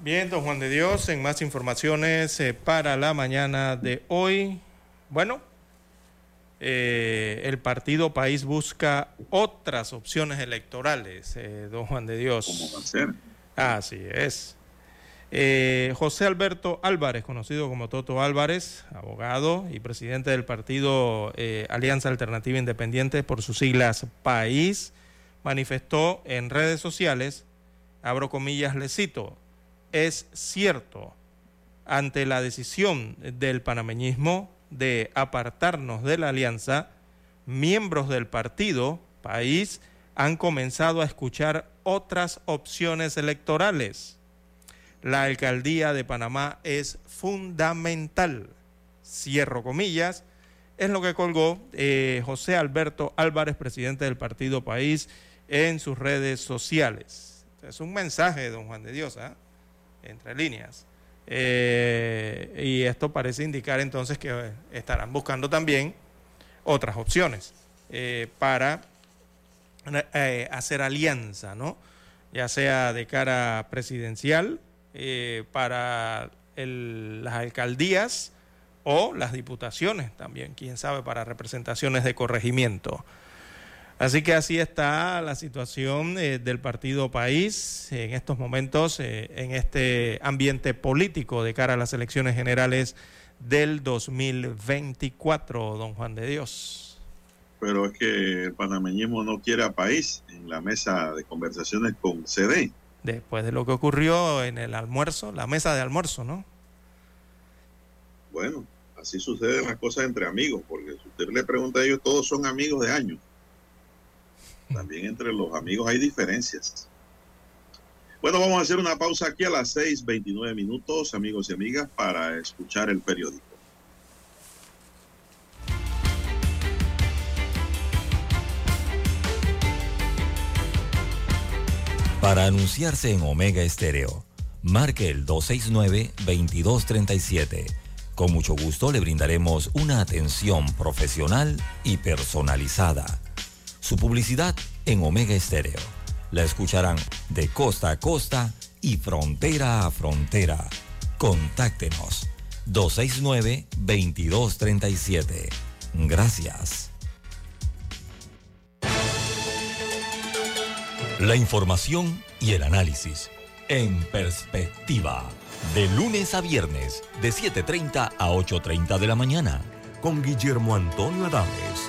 Bien, don Juan de Dios, en más informaciones eh, para la mañana de hoy. Bueno, eh, el partido País busca otras opciones electorales, eh, don Juan de Dios. ¿Cómo va a ser? Así es. Eh, José Alberto Álvarez, conocido como Toto Álvarez, abogado y presidente del partido Alianza Alternativa Independiente por sus siglas País, manifestó en redes sociales, abro comillas, le cito, es cierto, ante la decisión del panameñismo de apartarnos de la alianza, miembros del partido País han comenzado a escuchar otras opciones electorales la alcaldía de Panamá es fundamental. Cierro comillas. Es lo que colgó eh, José Alberto Álvarez, presidente del Partido País, en sus redes sociales. Es un mensaje, don Juan de Dios, ¿ah? entre líneas. Eh, y esto parece indicar entonces que estarán buscando también otras opciones eh, para hacer alianza, ¿no? Ya sea de cara presidencial eh, para las alcaldías o las diputaciones también, quién sabe, para representaciones de corregimiento. Así que así está la situación eh, del partido país en estos momentos, eh, en este ambiente político de cara a las elecciones generales del 2024, don Juan de Dios. Pero es que el panameñismo no quiere a país en la mesa de conversaciones con CD después de lo que ocurrió en el almuerzo, la mesa de almuerzo, ¿no? Bueno, así suceden las cosas entre amigos, porque si usted le pregunta a ellos, todos son amigos de años. También entre los amigos hay diferencias. Bueno, vamos a hacer una pausa aquí a las 6:29 minutos, amigos y amigas, para escuchar el periódico. Para anunciarse en Omega Estéreo, marque el 269-2237. Con mucho gusto le brindaremos una atención profesional y personalizada. Su publicidad en Omega Estéreo. La escucharán de costa a costa y frontera a frontera. Contáctenos 269-2237. Gracias. La información y el análisis en perspectiva. De lunes a viernes, de 7.30 a 8.30 de la mañana. Con Guillermo Antonio Adames,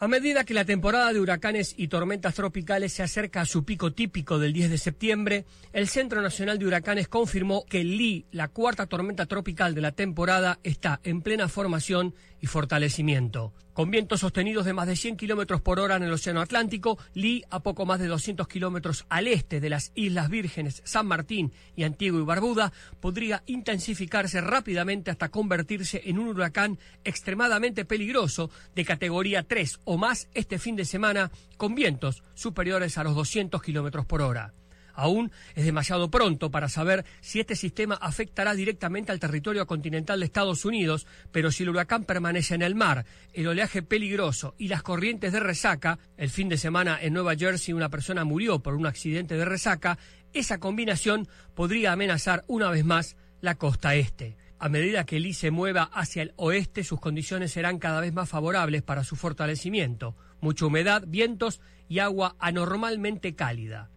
A medida que la temporada de huracanes y tormentas tropicales se acerca a su pico típico del 10 de septiembre, el Centro Nacional de Huracanes confirmó que Lee, la cuarta tormenta tropical de la temporada, está en plena formación y fortalecimiento. Con vientos sostenidos de más de 100 kilómetros por hora en el Océano Atlántico, Lee, a poco más de 200 kilómetros al este de las Islas Vírgenes, San Martín y Antigua y Barbuda, podría intensificarse rápidamente hasta convertirse en un huracán extremadamente peligroso de categoría 3 o más este fin de semana, con vientos superiores a los 200 kilómetros por hora. Aún es demasiado pronto para saber si este sistema afectará directamente al territorio continental de Estados Unidos, pero si el huracán permanece en el mar, el oleaje peligroso y las corrientes de resaca, el fin de semana en Nueva Jersey una persona murió por un accidente de resaca, esa combinación podría amenazar una vez más la costa este. A medida que Lee se mueva hacia el oeste, sus condiciones serán cada vez más favorables para su fortalecimiento. Mucha humedad, vientos y agua anormalmente cálida.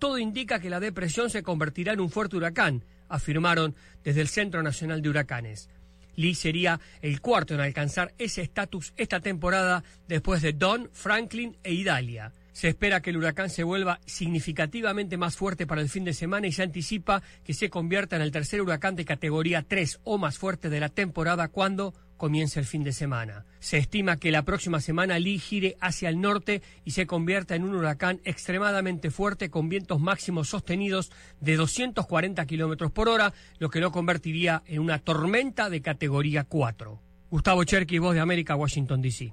Todo indica que la depresión se convertirá en un fuerte huracán, afirmaron desde el Centro Nacional de Huracanes. Lee sería el cuarto en alcanzar ese estatus esta temporada después de Don, Franklin e Idalia. Se espera que el huracán se vuelva significativamente más fuerte para el fin de semana y se anticipa que se convierta en el tercer huracán de categoría 3 o más fuerte de la temporada cuando comience el fin de semana. Se estima que la próxima semana Lee gire hacia el norte y se convierta en un huracán extremadamente fuerte con vientos máximos sostenidos de 240 kilómetros por hora, lo que lo convertiría en una tormenta de categoría 4. Gustavo Cherky, Voz de América, Washington, D.C.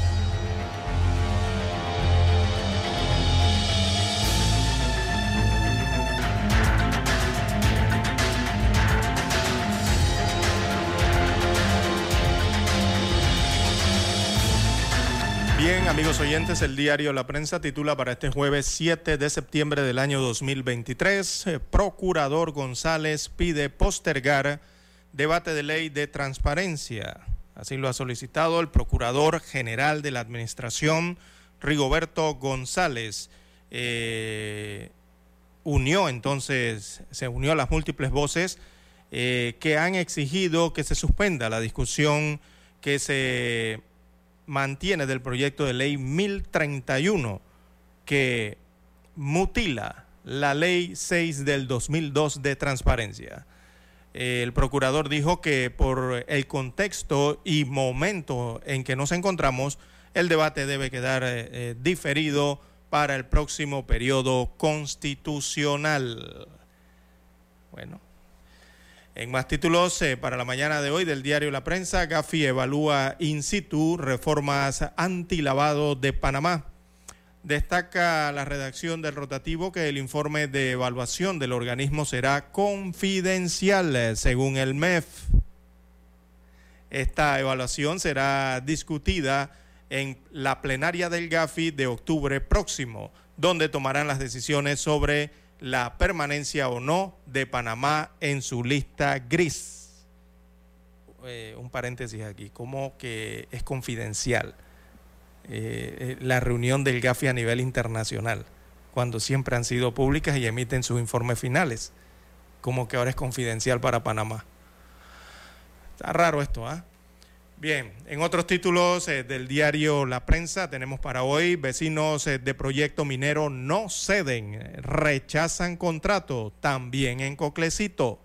Amigos oyentes, el diario La Prensa titula para este jueves 7 de septiembre del año 2023, eh, Procurador González pide postergar debate de ley de transparencia. Así lo ha solicitado el Procurador General de la Administración, Rigoberto González. Eh, unió entonces, se unió a las múltiples voces eh, que han exigido que se suspenda la discusión que se mantiene del proyecto de ley 1031 que mutila la ley 6 del 2002 de transparencia. El procurador dijo que por el contexto y momento en que nos encontramos, el debate debe quedar eh, eh, diferido para el próximo periodo constitucional. Bueno, en más títulos, para la mañana de hoy del diario La Prensa, Gafi evalúa in situ reformas antilavado de Panamá. Destaca la redacción del rotativo que el informe de evaluación del organismo será confidencial, según el MEF. Esta evaluación será discutida en la plenaria del GAFI de octubre próximo, donde tomarán las decisiones sobre la permanencia o no de Panamá en su lista gris. Eh, un paréntesis aquí, como que es confidencial eh, eh, la reunión del GAFI a nivel internacional, cuando siempre han sido públicas y emiten sus informes finales, como que ahora es confidencial para Panamá. Está raro esto, ¿ah? Bien, en otros títulos eh, del diario La Prensa tenemos para hoy, vecinos eh, de proyecto minero no ceden, rechazan contrato, también en Coclecito.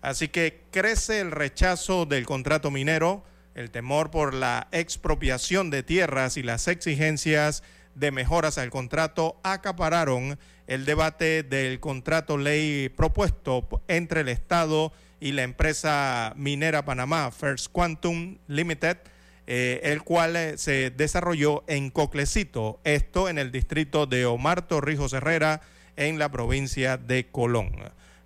Así que crece el rechazo del contrato minero el temor por la expropiación de tierras y las exigencias de mejoras al contrato acapararon el debate del contrato ley propuesto entre el Estado y la empresa minera Panamá First Quantum Limited, eh, el cual eh, se desarrolló en Coclecito, esto en el distrito de Omar Torrijos Herrera, en la provincia de Colón.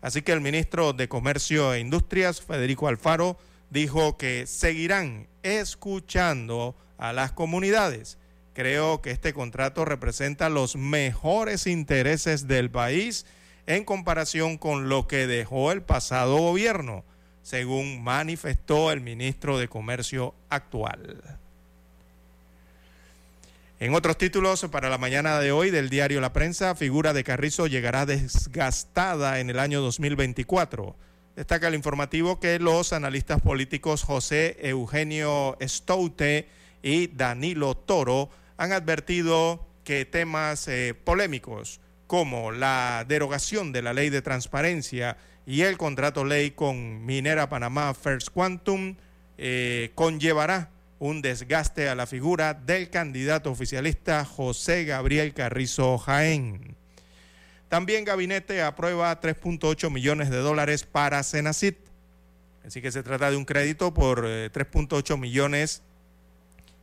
Así que el ministro de Comercio e Industrias, Federico Alfaro, dijo que seguirán escuchando a las comunidades. Creo que este contrato representa los mejores intereses del país en comparación con lo que dejó el pasado gobierno, según manifestó el ministro de Comercio actual. En otros títulos, para la mañana de hoy del diario La Prensa, figura de Carrizo llegará desgastada en el año 2024. Destaca el informativo que los analistas políticos José Eugenio Stoute y Danilo Toro han advertido que temas eh, polémicos como la derogación de la ley de transparencia y el contrato ley con Minera Panamá First Quantum eh, conllevará un desgaste a la figura del candidato oficialista José Gabriel Carrizo Jaén. También Gabinete aprueba 3.8 millones de dólares para Senacit. Así que se trata de un crédito por 3.8 eh, millones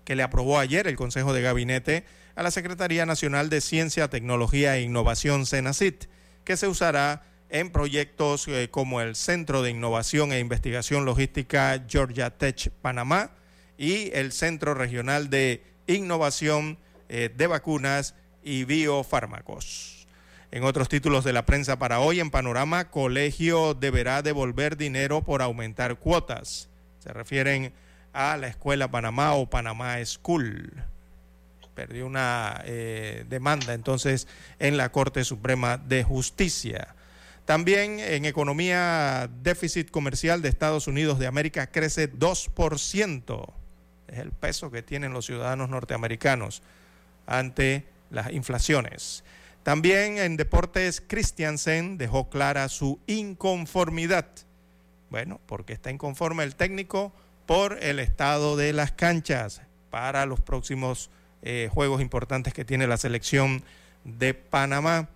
que le aprobó ayer el Consejo de Gabinete a la Secretaría Nacional de Ciencia, Tecnología e Innovación Senacit, que se usará en proyectos eh, como el Centro de Innovación e Investigación Logística Georgia Tech Panamá y el Centro Regional de Innovación eh, de Vacunas y Biofármacos. En otros títulos de la prensa para hoy, en Panorama, colegio deberá devolver dinero por aumentar cuotas. Se refieren a la Escuela Panamá o Panamá School. Perdió una eh, demanda entonces en la Corte Suprema de Justicia. También en economía, déficit comercial de Estados Unidos de América crece 2%. Es el peso que tienen los ciudadanos norteamericanos ante las inflaciones. También en deportes, Christiansen dejó clara su inconformidad. Bueno, porque está inconforme el técnico por el estado de las canchas para los próximos eh, juegos importantes que tiene la selección de Panamá.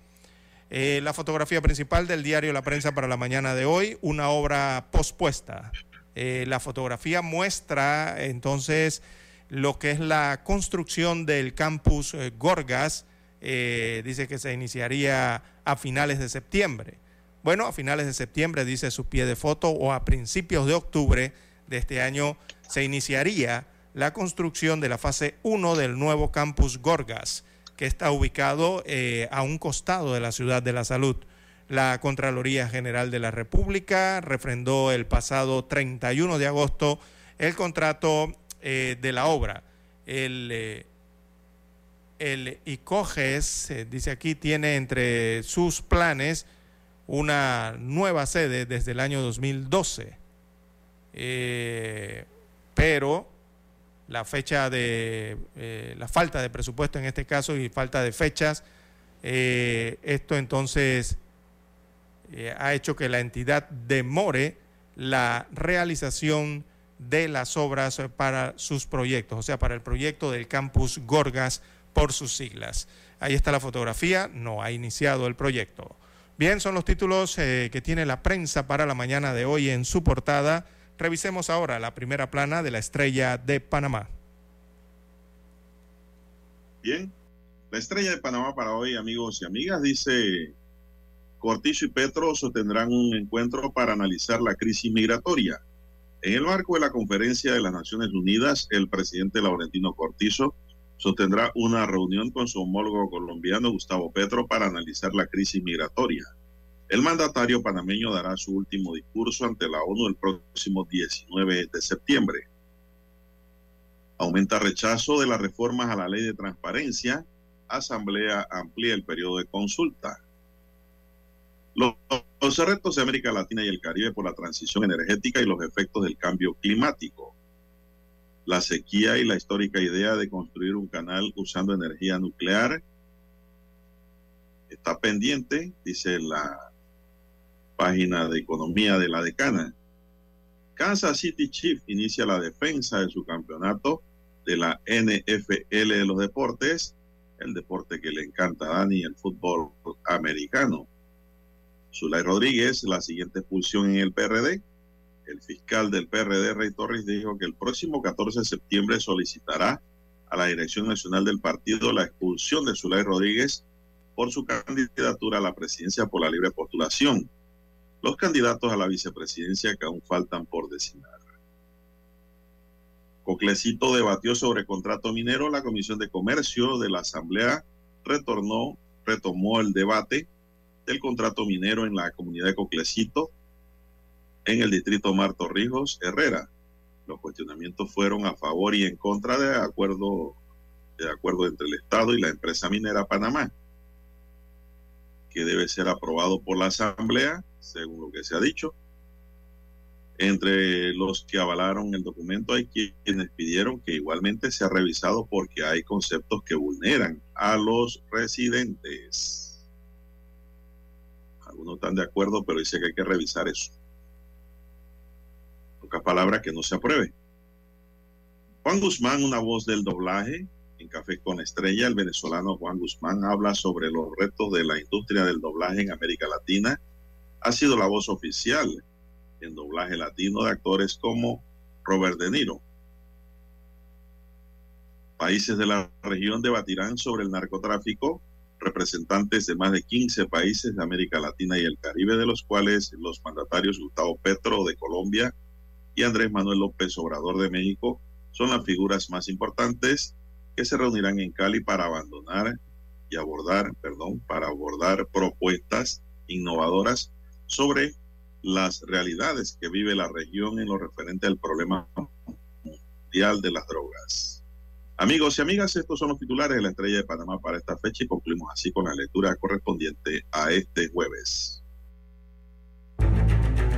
Eh, la fotografía principal del diario La Prensa para la mañana de hoy, una obra pospuesta. Eh, la fotografía muestra entonces lo que es la construcción del campus Gorgas dice que se iniciaría a finales de septiembre. Bueno, a finales de septiembre, dice su pie de foto, o a principios de octubre de este año se iniciaría la construcción de la fase 1 del nuevo campus Gorgas, que está ubicado eh, a un costado de la ciudad de la salud. La Contraloría General de la República refrendó el pasado 31 de agosto el contrato eh, de la obra. El el ICOGES, eh, dice aquí, tiene entre sus planes una nueva sede desde el año 2012. Eh, pero la fecha de eh, la falta de presupuesto en este caso y falta de fechas, esto entonces ha hecho que la entidad demore la realización de las obras para sus proyectos, o sea, para el proyecto del campus Gorgas por sus siglas. Ahí está la fotografía, no ha iniciado el proyecto. Bien, son los títulos eh, que tiene la prensa para la mañana de hoy en su portada. Revisemos ahora la primera plana de la estrella de Panamá. Bien, la estrella de Panamá para hoy, amigos y amigas, dice Cortizo y Petro sostendrán un encuentro para analizar la crisis migratoria. En el marco de la conferencia de las Naciones Unidas, el presidente Laurentino Cortizo sostendrá una reunión con su homólogo colombiano Gustavo Petro para analizar la crisis migratoria. El mandatario panameño dará su último discurso ante la ONU el próximo 19 de septiembre. Aumenta rechazo de las reformas a la ley de transparencia. Asamblea amplía el periodo de consulta. Los, los retos de América Latina y el Caribe por la transición energética y los efectos del cambio climático la sequía y la histórica idea de construir un canal usando energía nuclear. Está pendiente, dice la página de economía de la decana. Kansas City Chief inicia la defensa de su campeonato de la NFL de los deportes, el deporte que le encanta a Dani, el fútbol americano. Zulay Rodríguez, la siguiente expulsión en el PRD. El fiscal del PRD, Rey Torres, dijo que el próximo 14 de septiembre solicitará a la Dirección Nacional del Partido la expulsión de Zulay Rodríguez por su candidatura a la presidencia por la libre postulación. Los candidatos a la vicepresidencia que aún faltan por designar. Coclecito debatió sobre contrato minero. La Comisión de Comercio de la Asamblea retomó el debate del contrato minero en la comunidad de Coclecito en el distrito Marto Rijos Herrera. Los cuestionamientos fueron a favor y en contra de acuerdo, de acuerdo entre el Estado y la empresa minera Panamá, que debe ser aprobado por la Asamblea, según lo que se ha dicho. Entre los que avalaron el documento hay quienes pidieron que igualmente sea revisado porque hay conceptos que vulneran a los residentes. Algunos están de acuerdo, pero dice que hay que revisar eso. Pocas palabras que no se apruebe. Juan Guzmán, una voz del doblaje en Café con Estrella, el venezolano Juan Guzmán habla sobre los retos de la industria del doblaje en América Latina. Ha sido la voz oficial en doblaje latino de actores como Robert De Niro. Países de la región debatirán sobre el narcotráfico, representantes de más de 15 países de América Latina y el Caribe, de los cuales los mandatarios Gustavo Petro de Colombia y Andrés Manuel López Obrador de México son las figuras más importantes que se reunirán en Cali para abandonar y abordar, perdón, para abordar propuestas innovadoras sobre las realidades que vive la región en lo referente al problema mundial de las drogas. Amigos y amigas, estos son los titulares de la Estrella de Panamá para esta fecha y concluimos así con la lectura correspondiente a este jueves.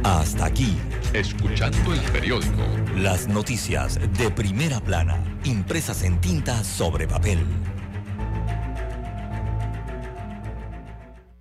Hasta aquí, escuchando el periódico. Las noticias de primera plana, impresas en tinta sobre papel.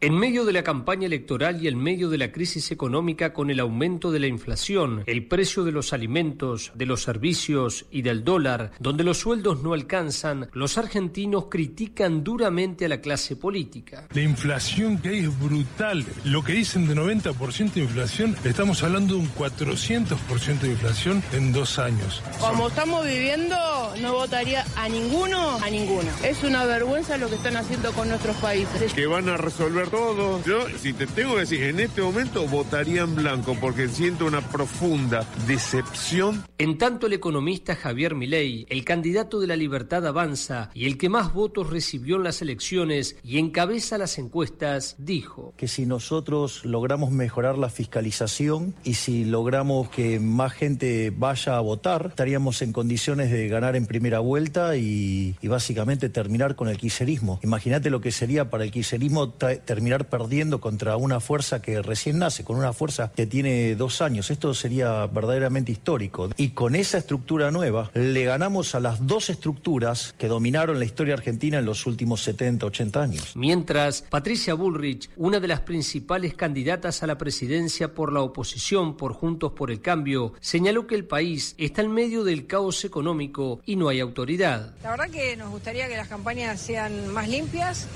En medio de la campaña electoral y en medio de la crisis económica con el aumento de la inflación, el precio de los alimentos, de los servicios y del dólar, donde los sueldos no alcanzan, los argentinos critican duramente a la clase política. La inflación que hay es brutal. Lo que dicen de 90% de inflación, estamos hablando de un 400% de inflación en dos años. Como estamos viviendo, no votaría a ninguno, a ninguno. Es una vergüenza lo que están haciendo con nuestros países. Que van a resolver todo. Yo, si te tengo que decir, en este momento votaría en blanco porque siento una profunda decepción. En tanto, el economista Javier Milei, el candidato de la Libertad Avanza y el que más votos recibió en las elecciones y encabeza las encuestas, dijo que si nosotros logramos mejorar la fiscalización y si logramos que más gente vaya a votar, estaríamos en condiciones de ganar en primera vuelta y, y básicamente terminar con el quiserismo. Imagínate lo que sería para el quiserismo terminar perdiendo contra una fuerza que recién nace, con una fuerza que tiene dos años. Esto sería verdaderamente histórico. Y con esa estructura nueva le ganamos a las dos estructuras que dominaron la historia argentina en los últimos 70, 80 años. Mientras, Patricia Bullrich, una de las principales candidatas a la presidencia por la oposición por Juntos por el Cambio, señaló que el país está en medio del caos económico y no hay autoridad. La verdad que nos gustaría que las campañas sean más limpias.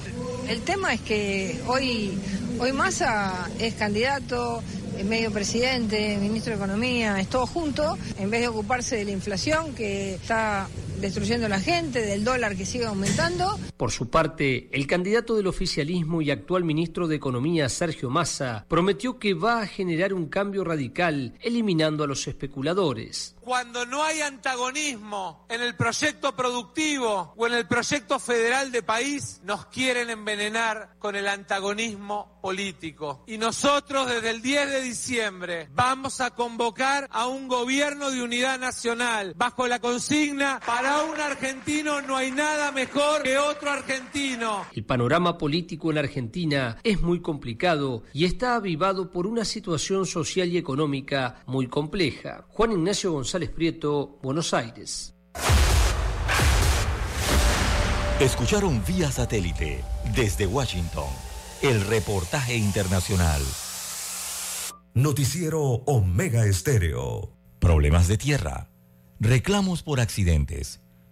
El tema es que hoy, hoy Massa es candidato, es medio presidente, ministro de Economía, es todo junto, en vez de ocuparse de la inflación que está destruyendo a la gente, del dólar que sigue aumentando. Por su parte, el candidato del oficialismo y actual ministro de Economía, Sergio Massa, prometió que va a generar un cambio radical eliminando a los especuladores. cuando no hay antagonismo en el proyecto productivo o en el proyecto federal de país, nos quieren envenenar con el antagonismo político. Y nosotros desde el 10 de diciembre vamos a convocar a un gobierno de unidad nacional bajo la consigna, para un argentino no hay nada mejor que otro argentino. El panorama político en Argentina es muy complicado y está avivado por una situación social y económica muy compleja. Juan Ignacio González González Prieto, Buenos Aires. Escucharon vía satélite desde Washington el reportaje internacional. Noticiero Omega Estéreo. Problemas de tierra, reclamos por accidentes,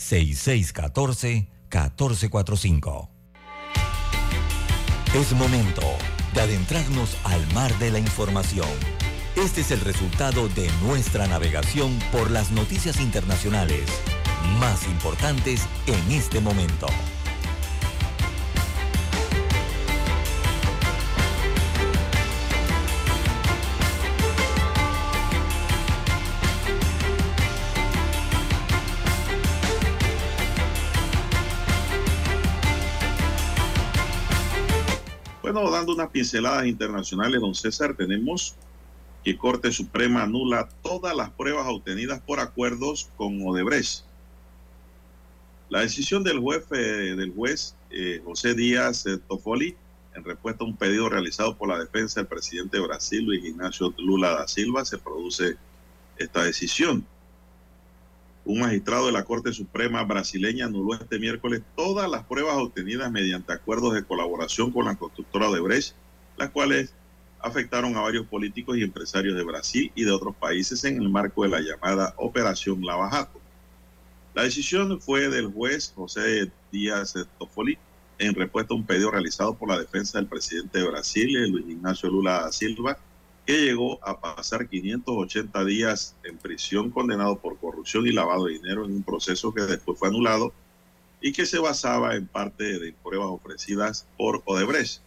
6614-1445. Es momento de adentrarnos al mar de la información este es el resultado de nuestra navegación por las noticias internacionales más importantes en este momento. Bueno, dando unas pinceladas internacionales, don César, tenemos que Corte Suprema anula todas las pruebas obtenidas por acuerdos con Odebrecht. La decisión del juez, eh, del juez eh, José Díaz eh, Tofoli, en respuesta a un pedido realizado por la defensa del presidente de Brasil, Luis Ignacio Lula da Silva, se produce esta decisión. Un magistrado de la Corte Suprema brasileña anuló este miércoles todas las pruebas obtenidas mediante acuerdos de colaboración con la constructora Odebrecht, las cuales afectaron a varios políticos y empresarios de Brasil y de otros países en el marco de la llamada Operación Lavajato. La decisión fue del juez José Díaz Toffoli en respuesta a un pedido realizado por la defensa del presidente de Brasil, Luis Ignacio Lula da Silva, que llegó a pasar 580 días en prisión condenado por corrupción y lavado de dinero en un proceso que después fue anulado y que se basaba en parte de pruebas ofrecidas por Odebrecht.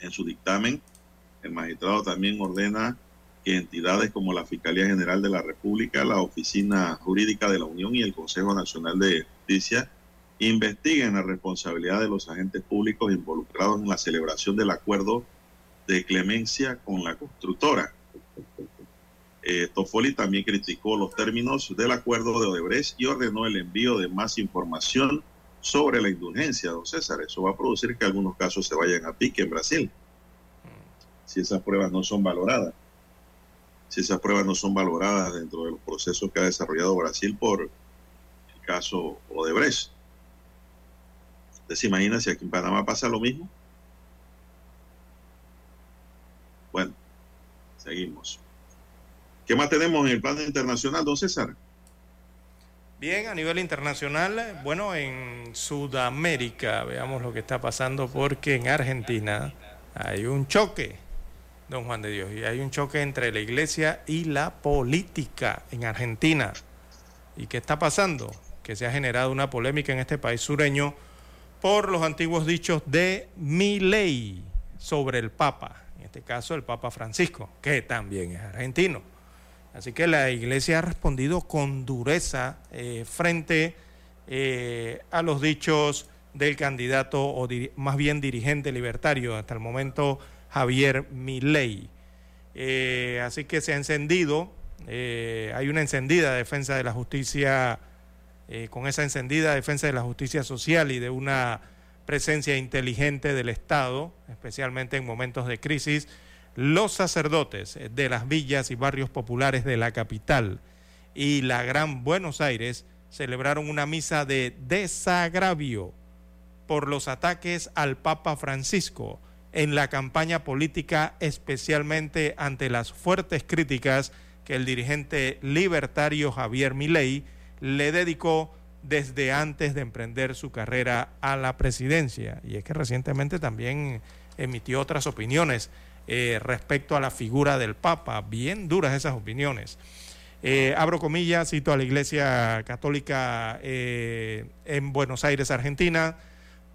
En su dictamen, el magistrado también ordena que entidades como la Fiscalía General de la República, la Oficina Jurídica de la Unión y el Consejo Nacional de Justicia investiguen la responsabilidad de los agentes públicos involucrados en la celebración del acuerdo de clemencia con la constructora. Eh, Toffoli también criticó los términos del acuerdo de Odebrecht y ordenó el envío de más información sobre la indulgencia, don César. Eso va a producir que algunos casos se vayan a pique en Brasil, si esas pruebas no son valoradas. Si esas pruebas no son valoradas dentro de los procesos que ha desarrollado Brasil por el caso Odebrecht. ¿Usted se imagina si aquí en Panamá pasa lo mismo? Bueno, seguimos. ¿Qué más tenemos en el plano internacional, don César? Bien, a nivel internacional, bueno, en Sudamérica, veamos lo que está pasando, porque en Argentina hay un choque, don Juan de Dios, y hay un choque entre la iglesia y la política en Argentina. ¿Y qué está pasando? Que se ha generado una polémica en este país sureño por los antiguos dichos de mi ley sobre el Papa, este caso el Papa Francisco, que también es argentino. Así que la iglesia ha respondido con dureza eh, frente eh, a los dichos del candidato o más bien dirigente libertario hasta el momento, Javier Milei. Eh, así que se ha encendido, hay una encendida defensa de la justicia, con esa encendida defensa de la justicia social y de una presencia inteligente del Estado, especialmente en momentos de crisis los sacerdotes de las villas y barrios populares de la capital y la Gran Buenos Aires celebraron una misa de desagravio por los ataques al Papa Francisco en la campaña política, especialmente ante las fuertes críticas que el dirigente libertario Javier Milei le dedicó desde antes de emprender su carrera a la presidencia. Y es que recientemente también emitió otras opiniones eh, respecto a la figura del Papa, bien duras esas opiniones. Eh, abro comillas, cito a la Iglesia Católica eh, en Buenos Aires, Argentina.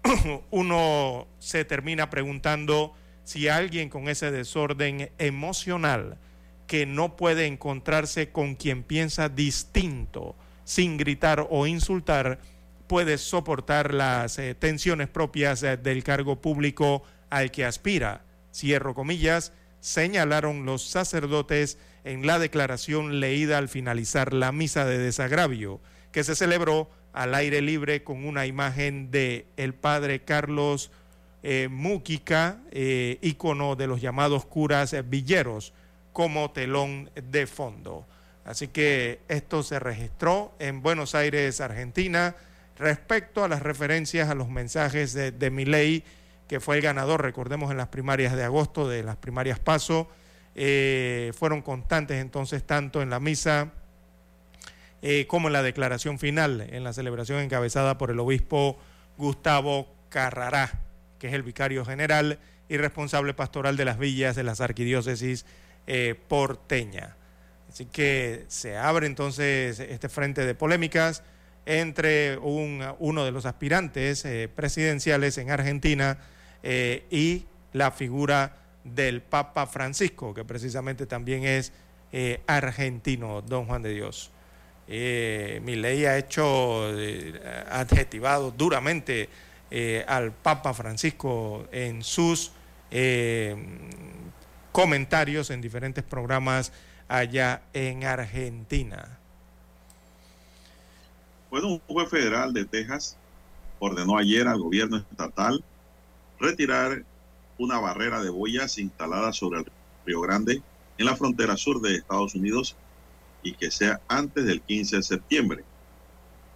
Uno se termina preguntando si alguien con ese desorden emocional que no puede encontrarse con quien piensa distinto, sin gritar o insultar, puede soportar las eh, tensiones propias del cargo público al que aspira. Cierro comillas, señalaron los sacerdotes en la declaración leída al finalizar la misa de desagravio, que se celebró al aire libre con una imagen de el padre Carlos eh, Múquica, eh, ícono de los llamados curas villeros, como telón de fondo. Así que esto se registró en Buenos Aires, Argentina, respecto a las referencias a los mensajes de, de Milei, que fue el ganador, recordemos, en las primarias de agosto, de las primarias PASO, eh, fueron constantes entonces tanto en la misa eh, como en la declaración final, en la celebración encabezada por el obispo Gustavo Carrará, que es el vicario general y responsable pastoral de las villas de las arquidiócesis eh, porteña. Así que se abre entonces este frente de polémicas entre un, uno de los aspirantes presidenciales en Argentina y la figura del Papa Francisco, que precisamente también es eh, argentino, don Juan de Dios. Eh, mi ley ha hecho, eh, adjetivado duramente eh, al Papa Francisco en sus comentarios en diferentes programas allá en Argentina. Bueno, un juez federal de Texas ordenó ayer al gobierno estatal retirar una barrera de boyas instalada sobre el Río Grande en la frontera sur de Estados Unidos y que sea antes del 15 de septiembre.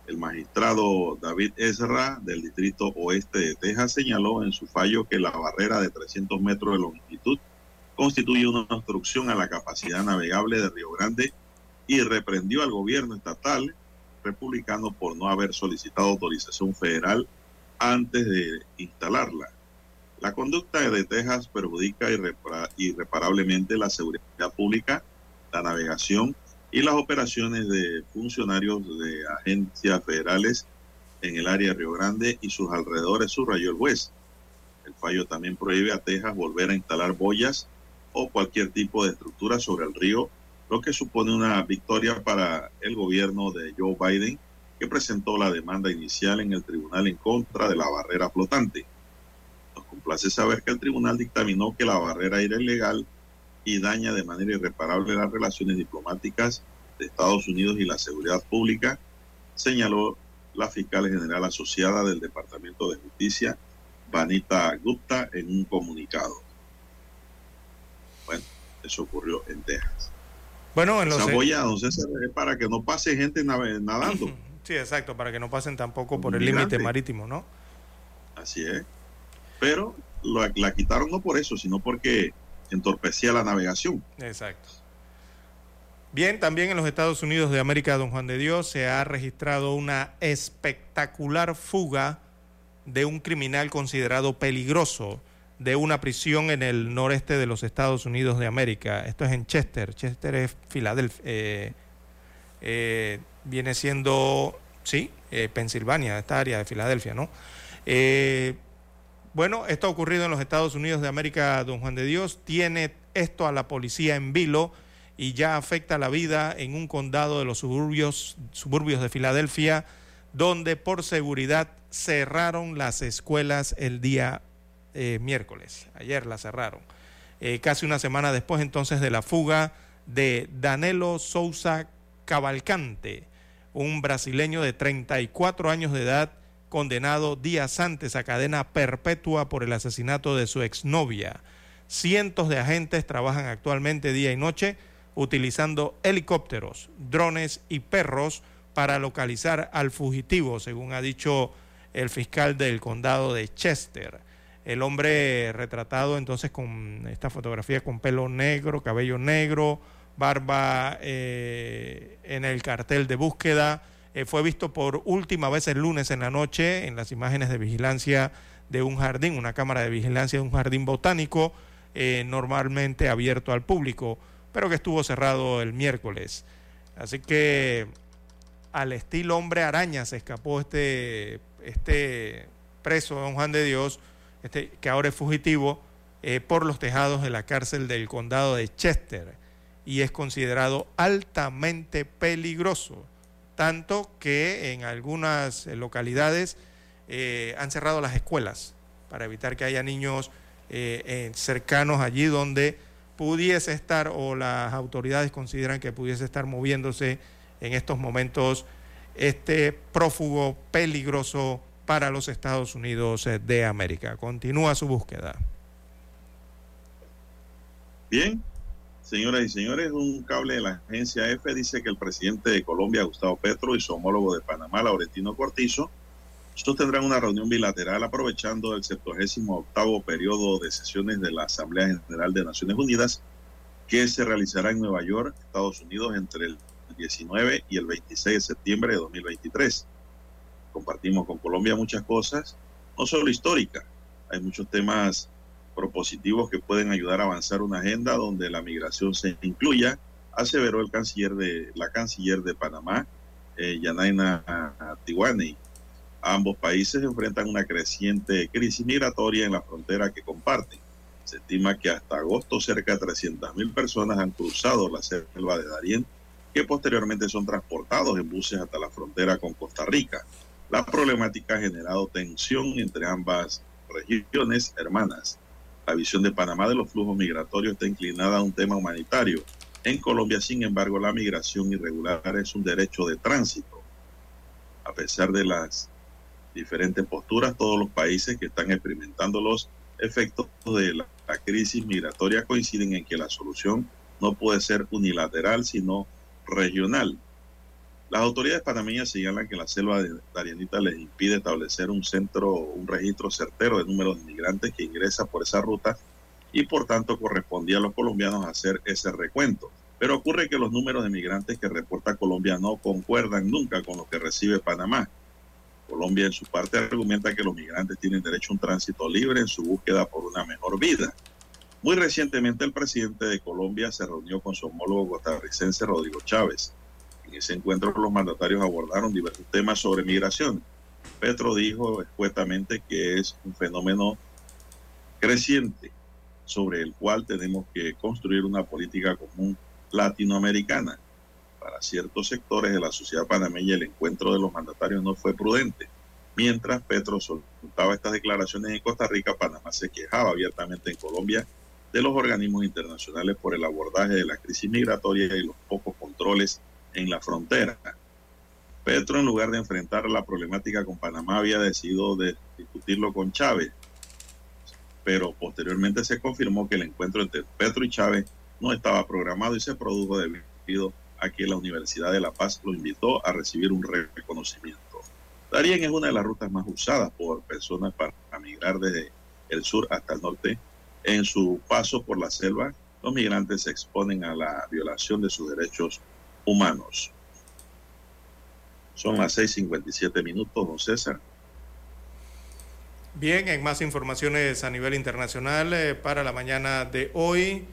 El magistrado David Ezra del Distrito Oeste de Texas señaló en su fallo que la barrera de 300 metros de longitud constituye una obstrucción a la capacidad navegable de Río Grande y reprendió al gobierno estatal republicano por no haber solicitado autorización federal antes de instalarla. La conducta de Texas perjudica irreparablemente la seguridad pública, la navegación y las operaciones de funcionarios de agencias federales en el área de Río Grande y sus alrededores, subrayó el juez. El fallo también prohíbe a Texas volver a instalar boyas o cualquier tipo de estructura sobre el río, lo que supone una victoria para el gobierno de Joe Biden, que presentó la demanda inicial en el tribunal en contra de la barrera flotante complace saber que el tribunal dictaminó que la barrera era ilegal y daña de manera irreparable las relaciones diplomáticas de Estados Unidos y la seguridad pública, señaló la fiscal general asociada del Departamento de Justicia, Vanita Gupta, en un comunicado. Bueno, eso ocurrió en Texas. Bueno, en los... Esa boya, entonces, es para que no pase gente nadando. Sí, exacto, para que no pasen tampoco por el límite marítimo, ¿no? Así es pero la, la quitaron no por eso, sino porque entorpecía la navegación. Exacto. Bien, también en los Estados Unidos de América, don Juan de Dios, se ha registrado una espectacular fuga de un criminal considerado peligroso de una prisión en el noreste de los Estados Unidos de América. Esto es en Chester. Chester es Filadelfia. Eh, eh, viene siendo, sí, eh, Pensilvania, esta área de Filadelfia, ¿no? Bueno, esto ha ocurrido en los Estados Unidos de América, don Juan de Dios. Tiene esto a la policía en vilo y ya afecta la vida en un condado de los suburbios, suburbios de Filadelfia, donde por seguridad cerraron las escuelas el día eh, miércoles. Ayer las cerraron. Eh, casi una semana después entonces de la fuga de Danelo Souza Cavalcante, un brasileño de 34 años de edad condenado días antes a cadena perpetua por el asesinato de su exnovia. Cientos de agentes trabajan actualmente día y noche utilizando helicópteros, drones y perros para localizar al fugitivo, según ha dicho el fiscal del condado de Chester. El hombre retratado entonces con esta fotografía con pelo negro, cabello negro, Barba eh, en el cartel de búsqueda. Eh, fue visto por última vez el lunes en la noche en las imágenes de vigilancia de un jardín, una cámara de vigilancia de un jardín botánico eh, normalmente abierto al público, pero que estuvo cerrado el miércoles. Así que al estilo hombre araña se escapó este, este preso, don Juan de Dios, este, que ahora es fugitivo, eh, por los tejados de la cárcel del condado de Chester y es considerado altamente peligroso, tanto que en algunas localidades eh, han cerrado las escuelas para evitar que haya niños eh, cercanos allí donde pudiese estar o las autoridades consideran que pudiese estar moviéndose en estos momentos este prófugo peligroso para los Estados Unidos de América. Continúa su búsqueda. Bien, señoras y señores, un cable de la agencia F dice que el presidente de Colombia, Gustavo Petro, y su homólogo de Panamá, Laurentino Cortizo, tendrán una reunión bilateral aprovechando el 78 periodo de sesiones de la Asamblea General de Naciones Unidas que se realizará en Nueva York, Estados Unidos, entre el 19 y el 26 de septiembre de 2023. Compartimos con Colombia muchas cosas, no solo históricas, hay muchos temas propositivos que pueden ayudar a avanzar una agenda donde la migración se incluya, aseveró el canciller de la canciller de Panamá, eh, Yanaina Tiwani. Ambos países enfrentan una creciente crisis migratoria en la frontera que comparten. Se estima que hasta agosto cerca de 300.000 personas han cruzado la selva de Darién, que posteriormente son transportados en buses hasta la frontera con Costa Rica. La problemática ha generado tensión entre ambas regiones hermanas. La visión de Panamá de los flujos migratorios está inclinada a un tema humanitario. En Colombia, sin embargo, la migración irregular es un derecho de tránsito. A pesar de las diferentes posturas, todos los países que están experimentando los efectos de la, crisis migratoria coinciden en que la solución no puede ser unilateral, sino regional. Las autoridades panameñas señalan que la selva de Darianita les impide establecer un centro, un registro certero de número de inmigrantes que ingresa por esa ruta y por tanto correspondía a los colombianos hacer ese recuento. Pero ocurre que los números de migrantes que reporta Colombia no concuerdan nunca con lo que recibe Panamá. Colombia en su parte argumenta que los migrantes tienen derecho a un tránsito libre en su búsqueda por una mejor vida. Muy recientemente el presidente de Colombia se reunió con su homólogo costarricense Rodrigo Chávez. En ese encuentro los mandatarios abordaron diversos temas sobre migración. Petro dijo escuetamente que es un fenómeno creciente sobre el cual tenemos que construir una política común latinoamericana para ciertos sectores de la sociedad panameña el encuentro de los mandatarios no fue prudente. Mientras Petro soltaba estas declaraciones en Costa Rica, Panamá se quejaba abiertamente en Colombia de los organismos internacionales por el abordaje de la crisis migratoria y los pocos controles en la frontera. Petro, en lugar de enfrentar la problemática con Panamá, había decidido de discutirlo con Chávez, pero posteriormente se confirmó que el encuentro entre Petro y Chávez no estaba programado y se produjo debido a que la Universidad de La Paz lo invitó a recibir un reconocimiento. Darien es una de las rutas más usadas por personas para migrar desde el sur hasta el norte. En su paso por la selva, los migrantes se exponen a la violación de sus derechos humanos. Son las 6:57 minutos, don César. Bien, en más informaciones a nivel internacional eh, para la mañana de hoy.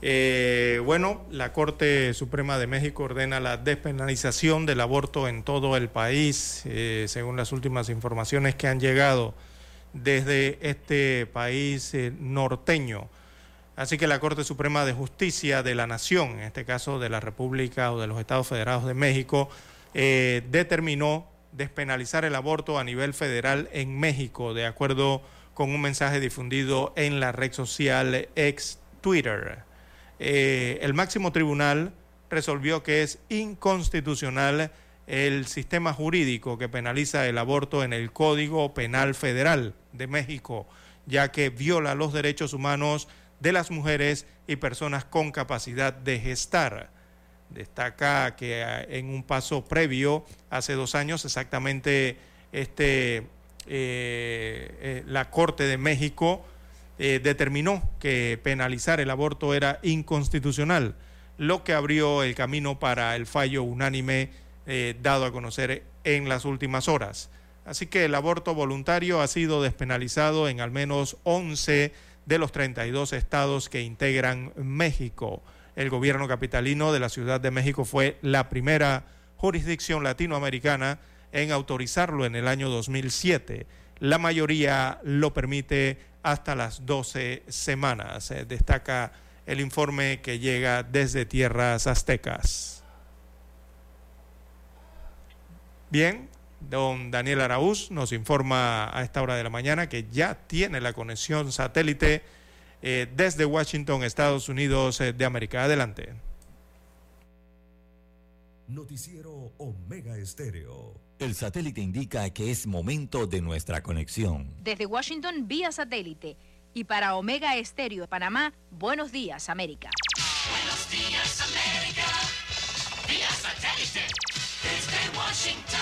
Eh, bueno, la Corte Suprema de México ordena la despenalización del aborto en todo el país, eh, según las últimas informaciones que han llegado desde este país norteño. Así que la Corte Suprema de Justicia de la Nación, en este caso de la República o de los Estados Federados de México, determinó despenalizar el aborto a nivel federal en México, de acuerdo con un mensaje difundido en la red social ex Twitter. Eh, el máximo tribunal resolvió que es inconstitucional el sistema jurídico que penaliza el aborto en el Código Penal Federal de México, ya que viola los derechos humanos de las mujeres y personas con capacidad de gestar. Destaca que ah, en un paso previo, hace dos años exactamente, este, eh, eh, la Corte de México eh, determinó que penalizar el aborto era inconstitucional. lo que abrió el camino para el fallo unánime dado a conocer en las últimas horas. Así que el aborto voluntario ha sido despenalizado en al menos 11 de los 32 estados que integran México. El gobierno capitalino de la Ciudad de México fue la primera jurisdicción latinoamericana en autorizarlo en el año 2007. La mayoría lo permite hasta las 12 semanas, eh, destaca el informe que llega desde tierras aztecas. Bien, don Daniel Araúz nos informa a esta hora de la mañana que ya tiene la conexión satélite eh, desde Washington, Estados Unidos eh, de América. Adelante. Noticiero Omega Estéreo. El satélite indica que es momento de nuestra conexión. Desde Washington vía satélite y para Omega Estéreo de Panamá, buenos días América. Buenos días América, vía satélite desde Washington.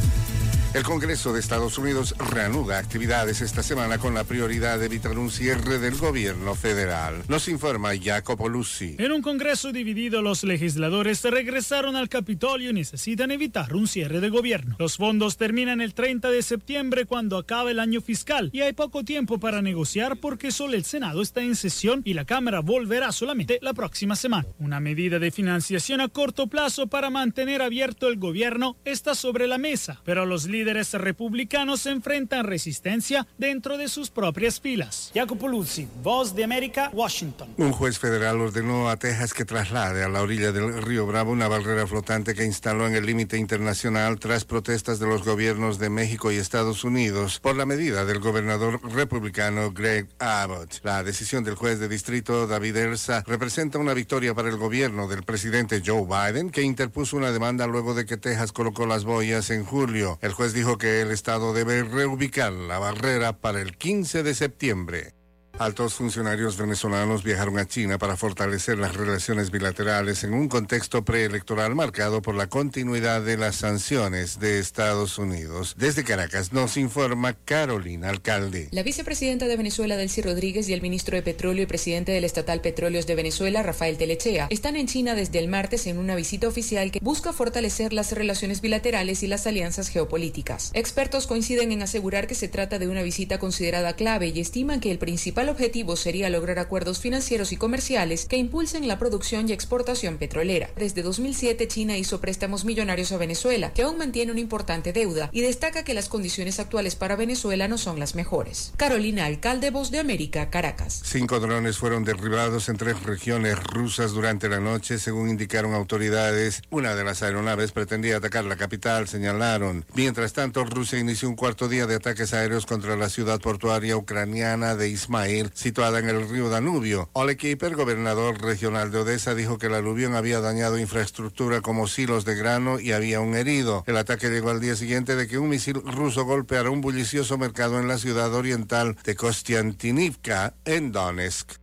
El Congreso de Estados Unidos reanuda actividades esta semana con la prioridad de evitar un cierre del gobierno federal. Nos informa Jacopo Lucy. En un Congreso dividido, los legisladores regresaron al Capitolio y necesitan evitar un cierre de gobierno. Los fondos terminan el 30 de septiembre cuando acaba el año fiscal y hay poco tiempo para negociar porque solo el Senado está en sesión y la Cámara volverá solamente la próxima semana. Una medida de financiación a corto plazo para mantener abierto el gobierno está sobre la mesa, pero los líderes líderes republicanos enfrentan resistencia dentro de sus propias filas. Jacopo Luzzi, Voz de América, Washington. Un juez federal ordenó a Texas que traslade a la orilla del río Bravo una barrera flotante que instaló en el límite internacional tras protestas de los gobiernos de México y Estados Unidos por la medida del gobernador republicano Greg Abbott. La decisión del juez de distrito David Elsa representa una victoria para el gobierno del presidente Joe Biden que interpuso una demanda luego de que Texas colocó las boyas en julio. El juez dijo que el Estado debe reubicar la barrera para el 15 de septiembre. Altos funcionarios venezolanos viajaron a China para fortalecer las relaciones bilaterales en un contexto preelectoral marcado por la continuidad de las sanciones de Estados Unidos. Desde Caracas nos informa Carolina Alcalde. La vicepresidenta de Venezuela, Delcy Rodríguez, y el ministro de Petróleo y presidente del estatal Petróleos de Venezuela, Rafael Telechea, están en China desde el martes en una visita oficial que busca fortalecer las relaciones bilaterales y las alianzas geopolíticas. Expertos coinciden en asegurar que se trata de una visita considerada clave y estiman que el principal objetivo sería lograr acuerdos financieros y comerciales que impulsen la producción y exportación petrolera. Desde 2007, China hizo préstamos millonarios a Venezuela, que aún mantiene una importante deuda, y destaca que las condiciones actuales para Venezuela no son las mejores. Carolina Alcalde, Voz de América, Caracas. Cinco drones fueron derribados en tres regiones rusas durante la noche, según indicaron autoridades. Una de las aeronaves pretendía atacar la capital, señalaron. Mientras tanto, Rusia inició un cuarto día de ataques aéreos contra la ciudad portuaria ucraniana de Ismail situada en el río Danubio. Ole Kiper, gobernador regional de Odessa, dijo que el aluvión había dañado infraestructura como silos de grano y había un herido. El ataque llegó al día siguiente de que un misil ruso golpeara un bullicioso mercado en la ciudad oriental de Kostiantinivka, en Donetsk.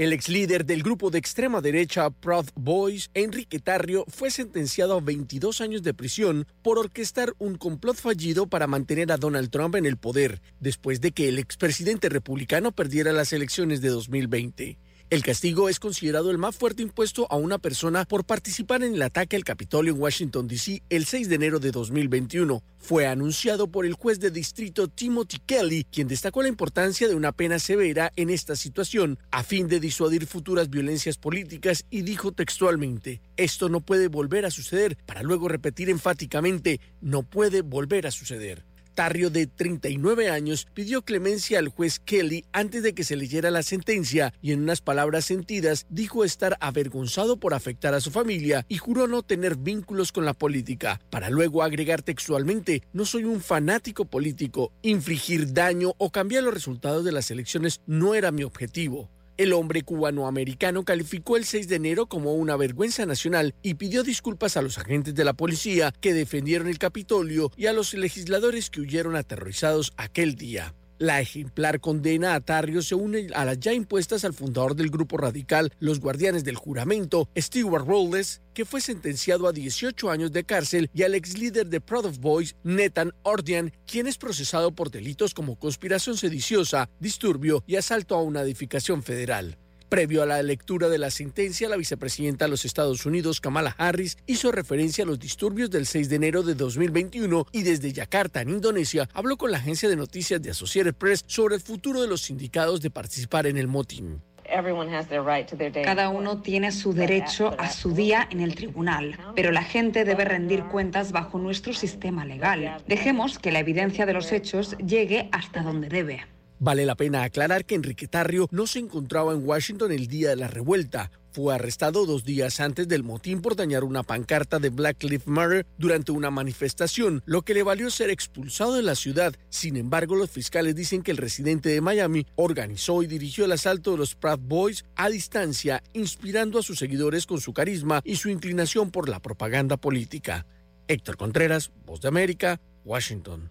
El ex líder del grupo de extrema derecha Proud Boys, Enrique Tarrio, fue sentenciado a 22 años de prisión por orquestar un complot fallido para mantener a Donald Trump en el poder, después de que el expresidente republicano perdiera las elecciones de 2020. El castigo es considerado el más fuerte impuesto a una persona por participar en el ataque al Capitolio en Washington, D.C. el 6 de enero de 2021. Fue anunciado por el juez de distrito Timothy Kelly, quien destacó la importancia de una pena severa en esta situación a fin de disuadir futuras violencias políticas y dijo textualmente, esto no puede volver a suceder, para luego repetir enfáticamente, no puede volver a suceder. Tarrio, de 39 años, pidió clemencia al juez Kelly antes de que se leyera la sentencia y en unas palabras sentidas dijo estar avergonzado por afectar a su familia y juró no tener vínculos con la política, para luego agregar textualmente, no soy un fanático político, infligir daño o cambiar los resultados de las elecciones no era mi objetivo. El hombre cubano-americano calificó el 6 de enero como una vergüenza nacional y pidió disculpas a los agentes de la policía que defendieron el Capitolio y a los legisladores que huyeron aterrorizados aquel día. La ejemplar condena a Tarrio se une a las ya impuestas al fundador del grupo radical Los Guardianes del Juramento, Stewart Rolles, que fue sentenciado a 18 años de cárcel, y al ex líder de Proud of Boys, Nathan Ordian, quien es procesado por delitos como conspiración sediciosa, disturbio y asalto a una edificación federal. Previo a la lectura de la sentencia, la vicepresidenta de los Estados Unidos, Kamala Harris, hizo referencia a los disturbios del 6 de enero de 2021 y desde Yakarta, en Indonesia, habló con la agencia de noticias de Associated Press sobre el futuro de los sindicatos de participar en el motín. Cada uno tiene su derecho a su día en el tribunal, pero la gente debe rendir cuentas bajo nuestro sistema legal. Dejemos que la evidencia de los hechos llegue hasta donde debe. Vale la pena aclarar que Enrique Tarrio no se encontraba en Washington el día de la revuelta. Fue arrestado dos días antes del motín por dañar una pancarta de Black Lives Matter durante una manifestación, lo que le valió ser expulsado de la ciudad. Sin embargo, los fiscales dicen que el residente de Miami organizó y dirigió el asalto de los Proud Boys a distancia, inspirando a sus seguidores con su carisma y su inclinación por la propaganda política. Héctor Contreras, Voz de América, Washington.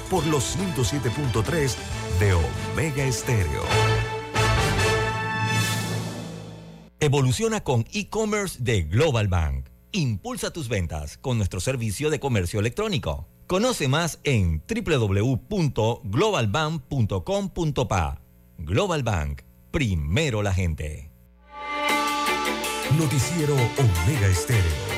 por los 107.3 de Omega Estéreo. Evoluciona con e-commerce de Global Bank. Impulsa tus ventas con nuestro servicio de comercio electrónico. Conoce más en www.globalbank.com.pa. Global Bank, primero la gente. Noticiero Omega Estéreo.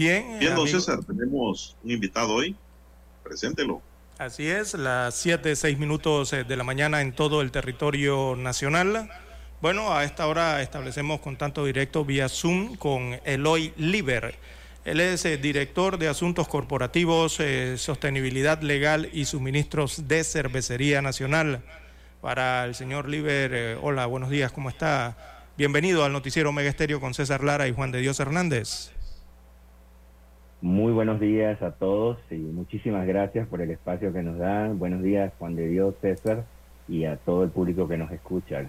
Bien. Bien, don César, tenemos un invitado hoy. Preséntelo. Así es, las 7, 6 minutos eh, de la mañana en todo el territorio nacional. Bueno, a esta hora establecemos contacto directo vía Zoom con Eloy Liber. Él es eh, director de Asuntos Corporativos, eh, Sostenibilidad Legal y Suministros de Cervecería Nacional. Para el señor Liber, hola, buenos días, ¿cómo está? Bienvenido al noticiero Mega Estéreo con César Lara y Juan de Dios Hernández. Muy buenos días a todos y muchísimas gracias por el espacio que nos dan. Buenos días, Juan de Dios, César, y a todo el público que nos escucha.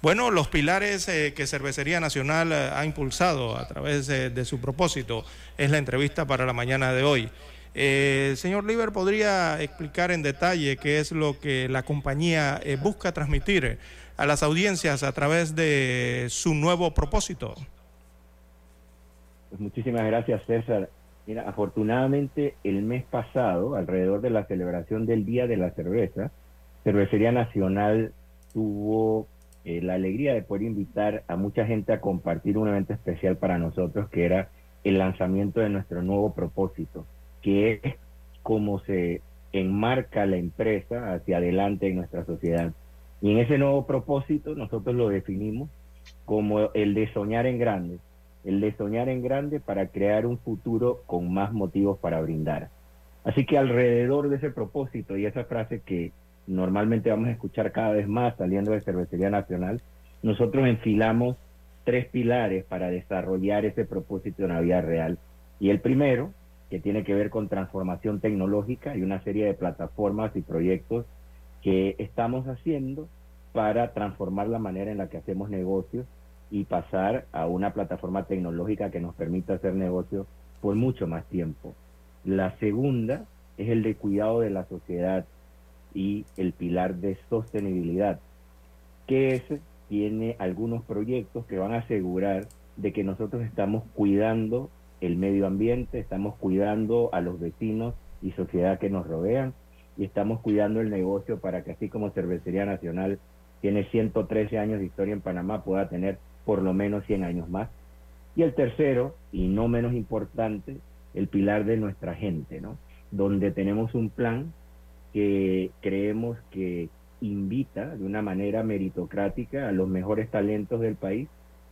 Bueno, los pilares eh, que Cervecería Nacional eh, ha impulsado a través de su propósito es la entrevista para la mañana de hoy. Eh, señor Liber, ¿podría explicar en detalle qué es lo que la compañía busca transmitir a las audiencias a través de su nuevo propósito? Pues muchísimas gracias, César. Mira, afortunadamente el mes pasado, alrededor de la celebración del Día de la Cerveza, Cervecería Nacional tuvo eh, la alegría de poder invitar a mucha gente a compartir un evento especial para nosotros, que era el lanzamiento de nuestro nuevo propósito, que es cómo se enmarca la empresa hacia adelante en nuestra sociedad. Y en ese nuevo propósito nosotros lo definimos como el de soñar en grande el de soñar en grande para crear un futuro con más motivos para brindar. Así que alrededor de ese propósito y esa frase que normalmente vamos a escuchar cada vez más saliendo de Cervecería Nacional, nosotros enfilamos tres pilares para desarrollar ese propósito en la vida real. Y el primero, que tiene que ver con transformación tecnológica y una serie de plataformas y proyectos que estamos haciendo para transformar la manera en la que hacemos negocios y pasar a una plataforma tecnológica que nos permita hacer negocio por mucho más tiempo. La segunda es el de cuidado de la sociedad y el pilar de sostenibilidad, que ese tiene algunos proyectos que van a asegurar de que nosotros estamos cuidando el medio ambiente, estamos cuidando a los vecinos y sociedad que nos rodean y estamos cuidando el negocio para que así como Cervecería Nacional tiene 113 años de historia en Panamá, pueda tener por lo menos 100 años más. Y el tercero, y no menos importante, el pilar de nuestra gente, ¿no? Donde tenemos un plan que creemos que invita de una manera meritocrática a los mejores talentos del país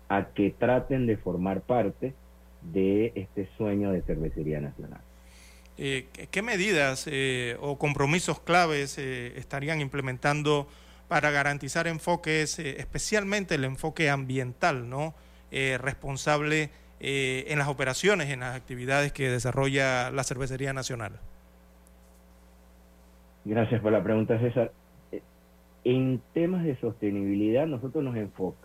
a que traten de formar parte de este sueño de cervecería nacional. Eh, ¿Qué medidas eh, o compromisos claves eh, estarían implementando para garantizar enfoques, especialmente el enfoque ambiental, ¿no? responsable en las operaciones, en las actividades que desarrolla la Cervecería Nacional? Gracias por la pregunta, César. En temas de sostenibilidad, nosotros nos,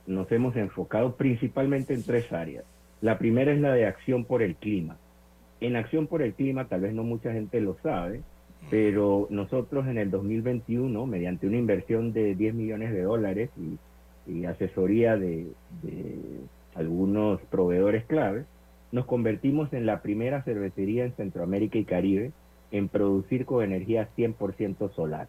nos hemos enfocado principalmente en tres áreas. La primera es la de acción por el clima. En acción por el clima, tal vez no mucha gente lo sabe, pero nosotros en el 2021, mediante una inversión de 10 millones de dólares y, asesoría de, algunos proveedores claves, nos convertimos en la primera cervecería en Centroamérica y Caribe en producir con energía 100% solar.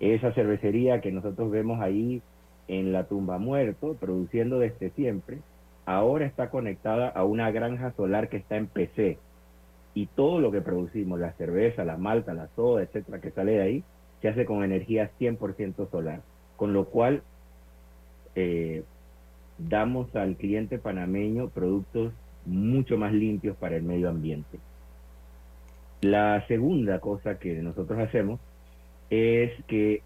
Esa cervecería que nosotros vemos ahí en la tumba muerto, produciendo desde siempre, ahora está conectada a una granja solar que está en PC. Y todo lo que producimos, la cerveza, la malta, la soda, etcétera, que sale de ahí, se hace con energía 100% solar. Con lo cual, eh, damos al cliente panameño productos mucho más limpios para el medio ambiente. La segunda cosa que nosotros hacemos es que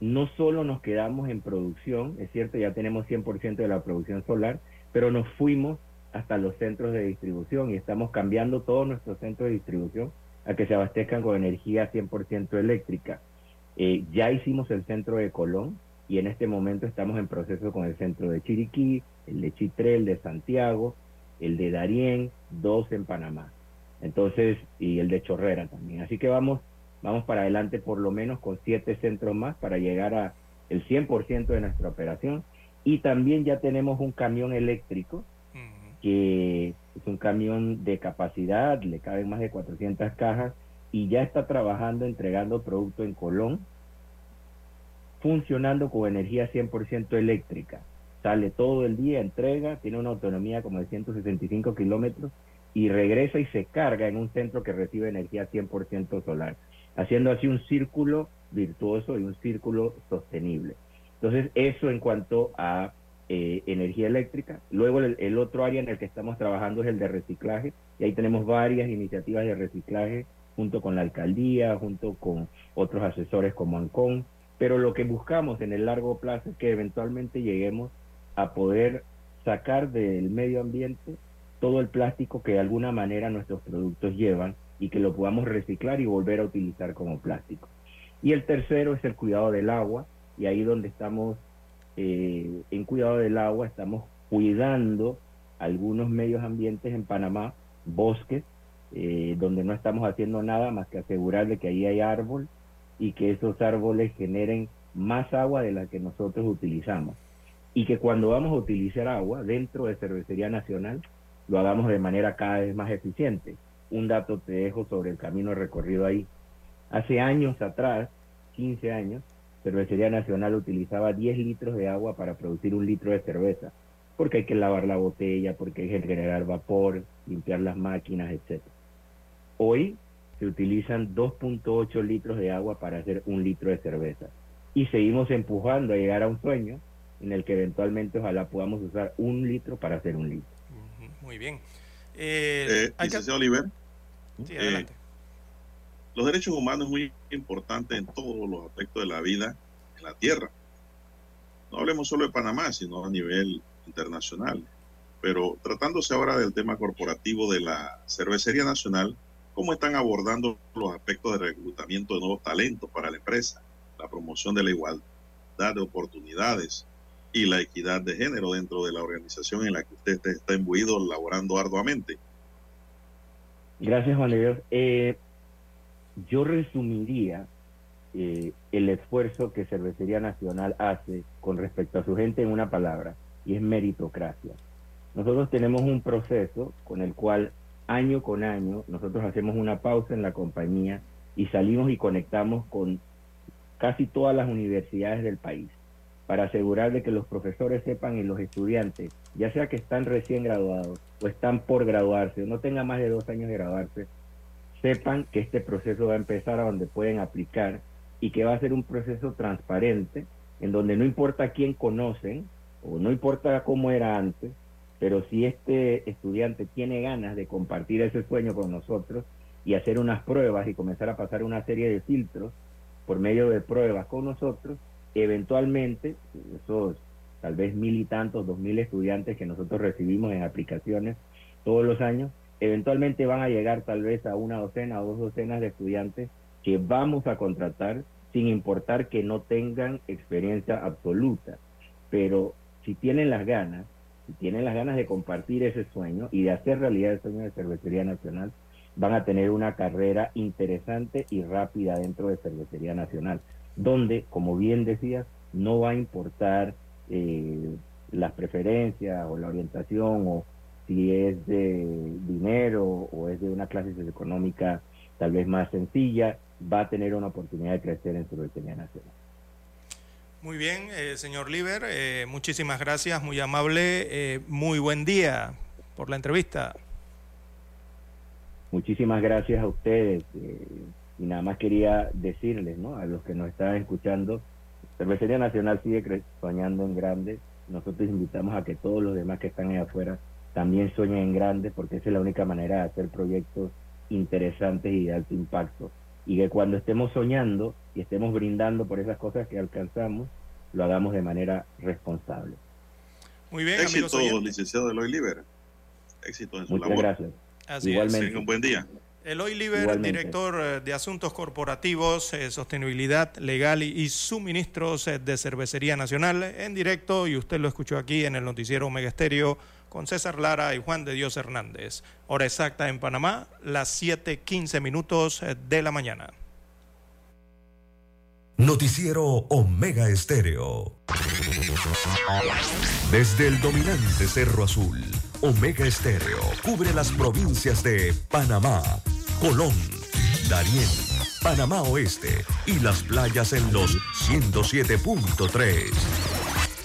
no solo nos quedamos en producción, es cierto, ya tenemos 100% de la producción solar, pero nos fuimos hasta los centros de distribución y estamos cambiando todos nuestros centros de distribución a que se abastezcan con energía 100% eléctrica. Eh, ya hicimos el centro de Colón y en este momento estamos en proceso con el centro de Chiriquí, el de Chitré, el de Santiago, el de Darién, dos en Panamá. Entonces, y el de Chorrera también. Así que vamos, vamos para adelante por lo menos con siete centros más para llegar a el 100% de nuestra operación y también ya tenemos un camión eléctrico, que es un camión de capacidad, le caben más de 400 cajas, y ya está trabajando, entregando producto en Colón, funcionando con energía 100% eléctrica. Sale todo el día, entrega, tiene una autonomía como de 165 kilómetros y regresa y se carga en un centro que recibe energía 100% solar, haciendo así un círculo virtuoso y un círculo sostenible. Entonces, eso en cuanto a eh, energía eléctrica. Luego, el, otro área en el que estamos trabajando es el de reciclaje, y ahí tenemos varias iniciativas de reciclaje junto con la alcaldía, junto con otros asesores como ANCON, pero lo que buscamos en el largo plazo es que eventualmente lleguemos a poder sacar del medio ambiente todo el plástico que de alguna manera nuestros productos llevan y que lo podamos reciclar y volver a utilizar como plástico. Y el tercero es el cuidado del agua, y ahí donde estamos eh, en cuidado del agua, estamos cuidando algunos medios ambientes en Panamá, bosques, eh, donde no estamos haciendo nada más que asegurar de que ahí hay árbol y que esos árboles generen más agua de la que nosotros utilizamos. Y que cuando vamos a utilizar agua dentro de Cervecería Nacional, lo hagamos de manera cada vez más eficiente. Un dato te dejo sobre el camino recorrido ahí. Hace años atrás, 15 años, Cervecería Nacional utilizaba 10 litros de agua para producir un litro de cerveza, porque hay que lavar la botella, porque hay que generar vapor, limpiar las máquinas, etc. Hoy se utilizan 2.8 litros de agua para hacer un litro de cerveza. Y seguimos empujando a llegar a un sueño en el que eventualmente ojalá podamos usar un litro para hacer un litro. Muy bien. Eh, eh Oliver. Sí, adelante. Los derechos humanos es muy importante en todos los aspectos de la vida en la tierra. No hablemos solo de Panamá, sino a nivel internacional. Pero tratándose ahora del tema corporativo de la cervecería nacional, ¿cómo están abordando los aspectos de reclutamiento de nuevos talentos para la empresa, la promoción de la igualdad de oportunidades y la equidad de género dentro de la organización en la que usted está imbuido laborando arduamente? Gracias, Juan Eh, yo resumiría eh, el esfuerzo que Cervecería Nacional hace con respecto a su gente en una palabra, y es meritocracia. Nosotros tenemos un proceso con el cual año con año nosotros hacemos una pausa en la compañía y salimos y conectamos con casi todas las universidades del país para asegurar de que los profesores sepan y los estudiantes, ya sea que están recién graduados o están por graduarse o no tengan más de dos años de graduarse, sepan que este proceso va a empezar a donde pueden aplicar y que va a ser un proceso transparente en donde no importa quién conocen o no importa cómo era antes, pero si este estudiante tiene ganas de compartir ese sueño con nosotros y hacer unas pruebas y comenzar a pasar una serie de filtros por medio de pruebas con nosotros, eventualmente esos tal vez mil y tantos, dos mil estudiantes que nosotros recibimos en aplicaciones todos los años, eventualmente van a llegar tal vez a una docena o dos docenas de estudiantes que vamos a contratar sin importar que no tengan experiencia absoluta. Pero si tienen las ganas, si tienen las ganas de compartir ese sueño y de hacer realidad el sueño de Cervecería Nacional, van a tener una carrera interesante y rápida dentro de Cervecería Nacional, donde, como bien decías, no va a importar eh, las preferencias o la orientación o si es de dinero o es de una clase socioeconómica tal vez más sencilla, va a tener una oportunidad de crecer en Cervecería Nacional. Muy bien, eh, señor Liber, eh, muchísimas gracias, muy amable, eh, muy buen día por la entrevista. Muchísimas gracias a ustedes y nada más quería decirles, ¿no? A los que nos están escuchando, Cervecería Nacional sigue soñando en grande. Nosotros invitamos a que todos los demás que están ahí afuera también sueñen en grande porque esa es la única manera de hacer proyectos interesantes y de alto impacto y que cuando estemos soñando y estemos brindando por esas cosas que alcanzamos, lo hagamos de manera responsable. Muy bien, Éxito, licenciado Eloy Liber. Éxito en su Muchas gracias. Igualmente. un buen día. Eloy Liber, director eh, de Asuntos Corporativos, eh, Sostenibilidad Legal y, Suministros eh, de Cervecería Nacional, en directo, y usted lo escuchó aquí en el noticiero Omega Estéreo con César Lara y Juan de Dios Hernández. Hora exacta en Panamá, las 7:15 minutos de la mañana. Noticiero Omega Estéreo. Desde el dominante Cerro Azul, Omega Estéreo cubre las provincias de Panamá, Colón, Darién, Panamá Oeste y las playas en los 107.3.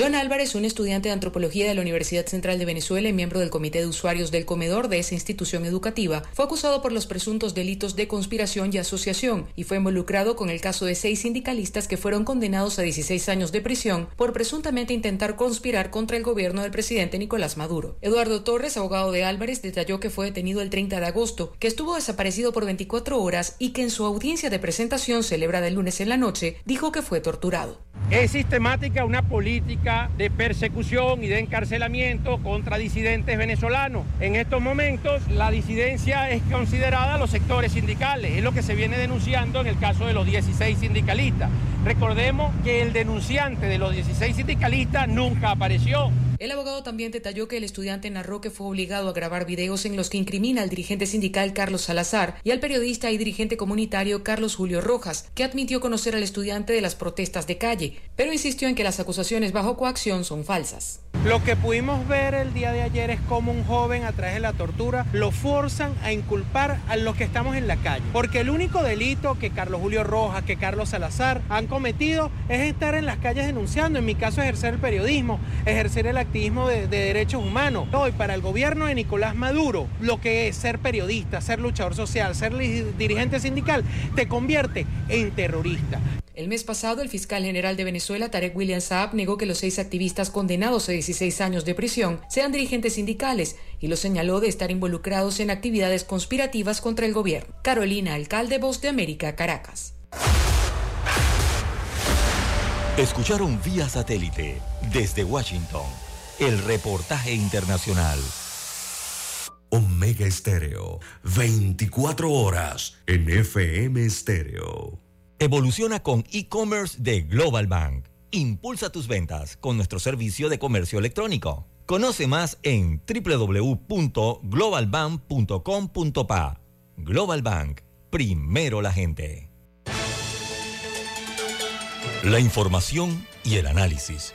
John Álvarez, un estudiante de antropología de la Universidad Central de Venezuela y miembro del comité de usuarios del comedor de esa institución educativa, fue acusado por los presuntos delitos de conspiración y asociación y fue involucrado con el caso de seis sindicalistas que fueron condenados a 16 años de prisión por presuntamente intentar conspirar contra el gobierno del presidente Nicolás Maduro. Eduardo Torres, abogado de Álvarez, detalló que fue detenido el 30 de agosto, que estuvo desaparecido por 24 horas y que en su audiencia de presentación celebrada el lunes en la noche dijo que fue torturado. Es sistemática una política de persecución y de encarcelamiento contra disidentes venezolanos. En estos momentos la disidencia es considerada los sectores sindicales, es lo que se viene denunciando en el caso de los 16 sindicalistas. Recordemos que el denunciante de los 16 sindicalistas nunca apareció. El abogado también detalló que el estudiante narró que fue obligado a grabar videos en los que incrimina al dirigente sindical Carlos Salazar y al periodista y dirigente comunitario Carlos Julio Rojas, que admitió conocer al estudiante de las protestas de calle, pero insistió en que las acusaciones bajo coacción son falsas. Lo que pudimos ver el día de ayer es cómo un joven a través de la tortura lo forzan a inculpar a los que estamos en la calle. Porque el único delito que Carlos Julio Rojas, que Carlos Salazar han cometido es estar en las calles denunciando, en mi caso ejercer el periodismo, ejercer el activismo de, de derechos humanos. Hoy para el gobierno de Nicolás Maduro, lo que es ser periodista, ser luchador social, ser dirigente sindical, te convierte en terrorista. El mes pasado, el fiscal general de Venezuela, Tarek William Saab, negó que los seis activistas condenados a 16 años de prisión sean dirigentes sindicales y los señaló de estar involucrados en actividades conspirativas contra el gobierno. Carolina, alcalde Voz de América, Caracas. Escucharon vía satélite desde Washington el reportaje internacional. Omega Estéreo, 24 horas en FM Estéreo. Evoluciona con e-commerce de Global Bank. Impulsa tus ventas con nuestro servicio de comercio electrónico. Conoce más en www.globalbank.com.pa. Global Bank, primero la gente. La información y el análisis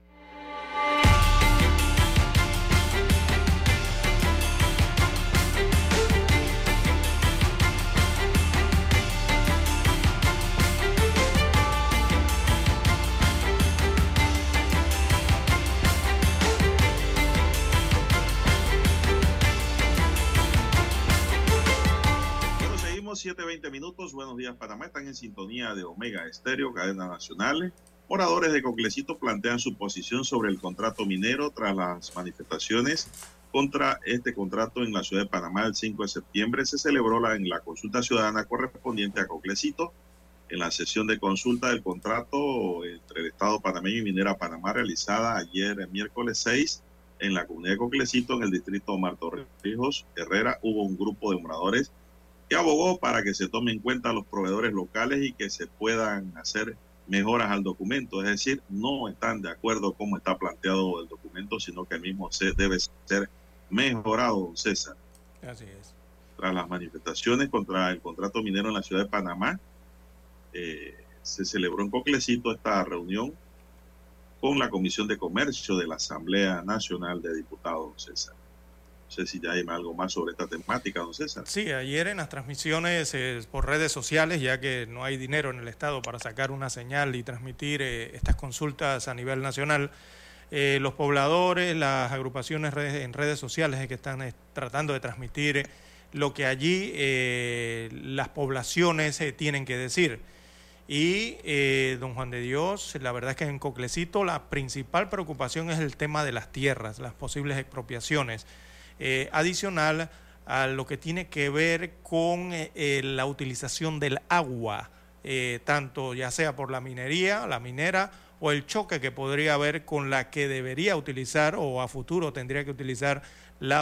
Minutos. Buenos días, Panamá. Están en sintonía de Omega Estéreo, cadena nacional. Oradores de Coclecito plantean su posición sobre el contrato minero tras las manifestaciones contra este contrato en la ciudad de Panamá el 5 de septiembre. Se celebró la, en la consulta ciudadana correspondiente a Coclecito. En la sesión de consulta del contrato entre el Estado panameño y Minera Panamá realizada ayer, el miércoles 6, en la comunidad de Coclecito, en el distrito Marto Rijos Herrera, hubo un grupo de moradores que abogó para que se tomen en cuenta los proveedores locales y que se puedan hacer mejoras al documento. Es decir, no están de acuerdo cómo está planteado el documento, sino que el mismo se debe ser mejorado, don César. Así es. Tras las manifestaciones contra el contrato minero en la ciudad de Panamá, eh, se celebró en Coclecito esta reunión con la Comisión de Comercio de la Asamblea Nacional de Diputados, César. No sé si ya hay algo más sobre esta temática, don César. Sí, ayer en las transmisiones eh, por redes sociales, ya que no hay dinero en el Estado para sacar una señal y transmitir eh, estas consultas a nivel nacional, eh, los pobladores, las agrupaciones en redes sociales que están tratando de transmitir lo que allí las poblaciones tienen que decir. Y don Juan de Dios, la verdad es que en Coclecito la principal preocupación es el tema de las tierras, las posibles expropiaciones. Eh, adicional a lo que tiene que ver con eh, eh, la utilización del agua, tanto ya sea por la minería, la minera, o el choque que podría haber con la que debería utilizar o a futuro tendría que utilizar la,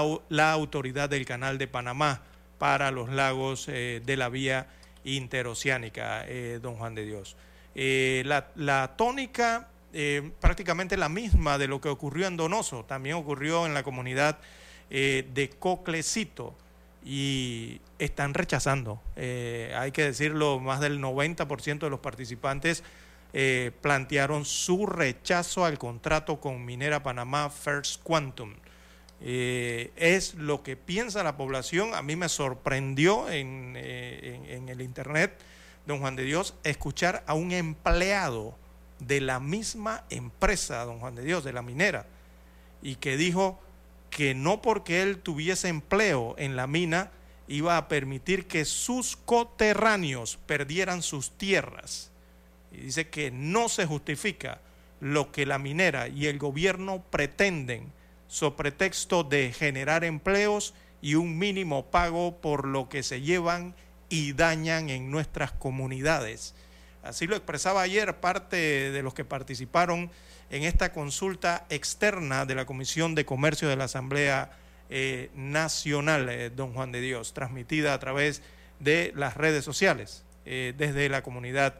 autoridad del Canal de Panamá para los lagos de la vía interoceánica, don Juan de Dios. La, la, tónica prácticamente la misma de lo que ocurrió en Donoso, también ocurrió en la comunidad eh, de Coclecito y están rechazando. Eh, hay que decirlo, más del 90% de los participantes eh, plantearon su rechazo al contrato con Minera Panamá First Quantum. es lo que piensa la población. A mí me sorprendió en, en el Internet, don Juan de Dios, escuchar a un empleado de la misma empresa, don Juan de Dios, de la minera, y que dijo, que no porque él tuviese empleo en la mina iba a permitir que sus coterráneos perdieran sus tierras. Y dice que no se justifica lo que la minera y el gobierno pretenden sobre pretexto de generar empleos y un mínimo pago por lo que se llevan y dañan en nuestras comunidades. Así lo expresaba ayer parte de los que participaron en esta consulta externa de la Comisión de Comercio de la Asamblea eh, Nacional, eh, don Juan de Dios, transmitida a través de las redes sociales, eh, desde la comunidad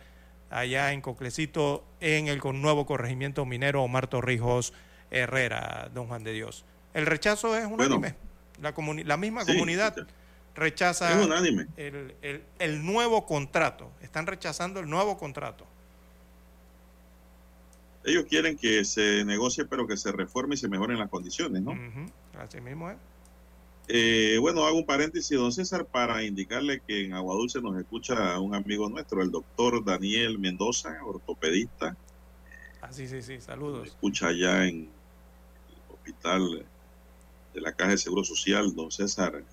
allá en Coclecito, en el nuevo corregimiento minero Omar Torrijos Herrera, don Juan de Dios. El rechazo es unánime. la, la misma comunidad rechaza el, el, el, nuevo contrato. Están rechazando el nuevo contrato. Ellos quieren que se negocie, pero que se reforme y se mejoren las condiciones, ¿no? Así mismo es. Eh, bueno, hago un paréntesis, don César, para indicarle que en Aguadulce nos escucha un amigo nuestro, el doctor Daniel Mendoza, ortopedista. Ah, sí, sí, sí, saludos. escucha allá en el hospital de la Caja de Seguro Social, don César,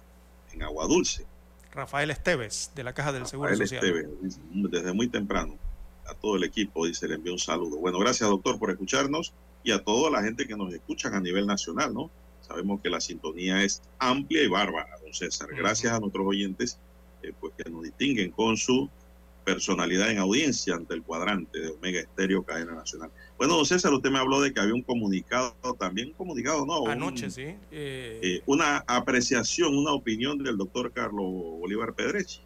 en Aguadulce. Rafael Esteves, de la Caja del Seguro Social. Esteves, desde muy temprano. A todo el equipo, dice, le envío un saludo. Bueno, gracias, doctor, por escucharnos y a toda la gente que nos escuchan a nivel nacional, ¿no? Sabemos que la sintonía es amplia y bárbara, don César. Gracias a nuestros oyentes eh, pues que nos distinguen con su personalidad en audiencia ante el cuadrante de Omega Estéreo Cadena Nacional. Bueno, don César, usted me habló de que había un comunicado, también un comunicado, ¿no? Anoche, sí. Eh, eh, una apreciación, una opinión del doctor Carlos Bolívar Pedrechi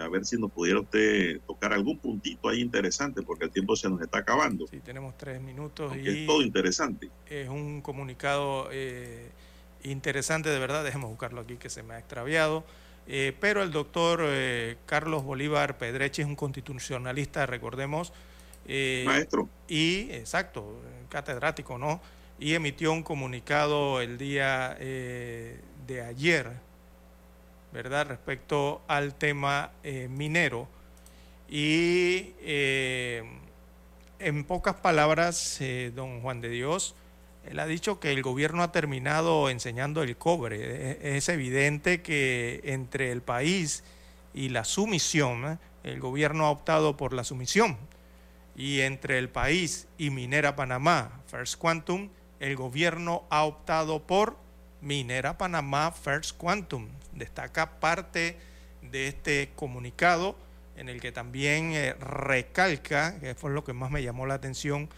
a ver si nos pudiera usted tocar algún puntito ahí interesante, porque el tiempo se nos está acabando. Sí, tenemos tres minutos. y es todo interesante. Es un comunicado eh, interesante, de verdad. Dejemos buscarlo aquí, que se me ha extraviado. Eh, pero el doctor eh, Carlos Bolívar Pedrechi es un constitucionalista, recordemos. Maestro. Y, exacto, catedrático, ¿no? Y emitió un comunicado el día de ayer ¿verdad? Respecto al tema eh, minero. Y eh, en pocas palabras, eh, don Juan de Dios, él ha dicho que el gobierno ha terminado enseñando el cobre. Es evidente que entre el país y la sumisión, el gobierno ha optado por la sumisión. Y entre el país y Minera Panamá, First Quantum, el gobierno ha optado por Minera Panamá First Quantum destaca parte de este comunicado en el que también eh, recalca, que fue lo que más me llamó la atención,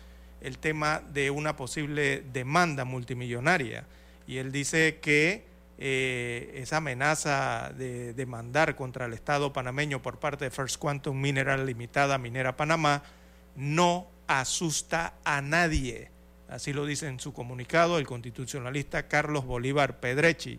el tema de una posible demanda multimillonaria. Y él dice que eh, esa amenaza de demandar contra el Estado panameño por parte de First Quantum Mineral Limitada Minera Panamá no asusta a nadie. Así lo dice en su comunicado el constitucionalista Carlos Bolívar Pedrechi.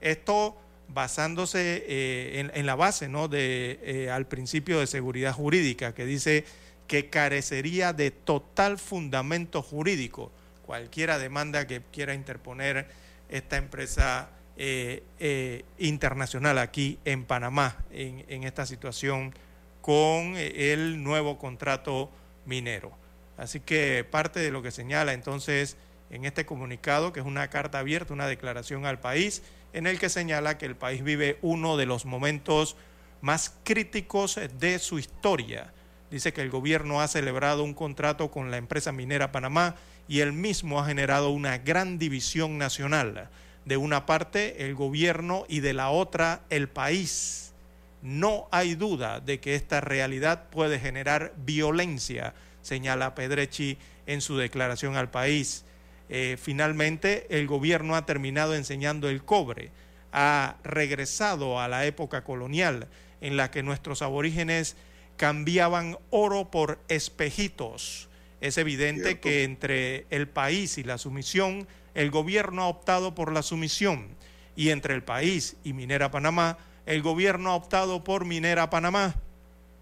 Esto basándose eh, en, la base ¿no? de, eh, al principio de seguridad jurídica, que dice que carecería de total fundamento jurídico cualquiera demanda que quiera interponer esta empresa eh, internacional aquí en Panamá en, en esta situación con el nuevo contrato minero. Así que parte de lo que señala entonces en este comunicado, que es una carta abierta, una declaración al país, en el que señala que el país vive uno de los momentos más críticos de su historia. Dice que el gobierno ha celebrado un contrato con la empresa minera Panamá y él mismo ha generado una gran división nacional. De una parte el gobierno y de la otra el país. No hay duda de que esta realidad puede generar violencia, señala Pedrechi en su declaración al país. Eh, finalmente el gobierno ha terminado enseñando el cobre, ha regresado a la época colonial en la que nuestros aborígenes cambiaban oro por espejitos. Es evidente que entre el país y la sumisión, el gobierno ha optado por la sumisión y entre el país y Minera Panamá, el gobierno ha optado por Minera Panamá.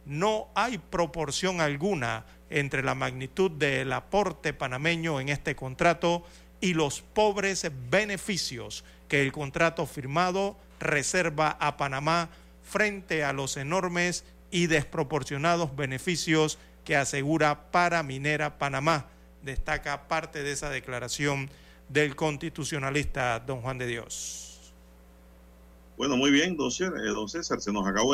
No hay proporción alguna entre la magnitud del aporte panameño en este contrato y los pobres beneficios que el contrato firmado reserva a Panamá frente a los enormes y desproporcionados beneficios que asegura para Minera Panamá. Destaca parte de esa declaración del constitucionalista don Juan de Dios. Bueno, muy bien, don César, se nos acabó el